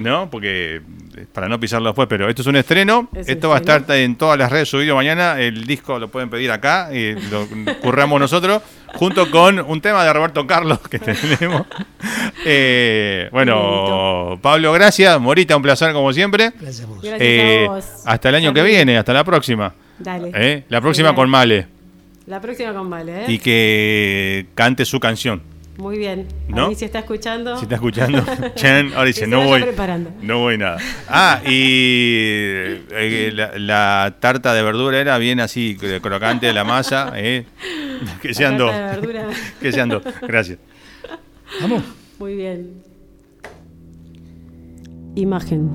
¿no? Porque eh, para no pisarlo después, pero esto es un estreno, Es un esto va a estar en todas las redes subido mañana, el disco lo pueden pedir acá, y lo curramos nosotros, junto con un tema de Roberto Carlos que tenemos. Eh, bueno, Pablo, gracias, Morita, un placer como siempre. Gracias a vos. Gracias Eh, a vos. hasta el año que viene, hasta la próxima. Dale. ¿eh? La próxima con Male. La próxima con Vale, ¿eh? Y que cante su canción. Muy bien. ¿No? Ahí si está escuchando. Si está escuchando, Chan, ahora dice, no voy. preparando. No voy nada. Ah, y eh, la, la tarta de verdura era bien así, cro- crocante la masa. ¿eh? Que sean dos. tarta de verdura. Que sean dos. Gracias. Vamos. Muy bien. Imagen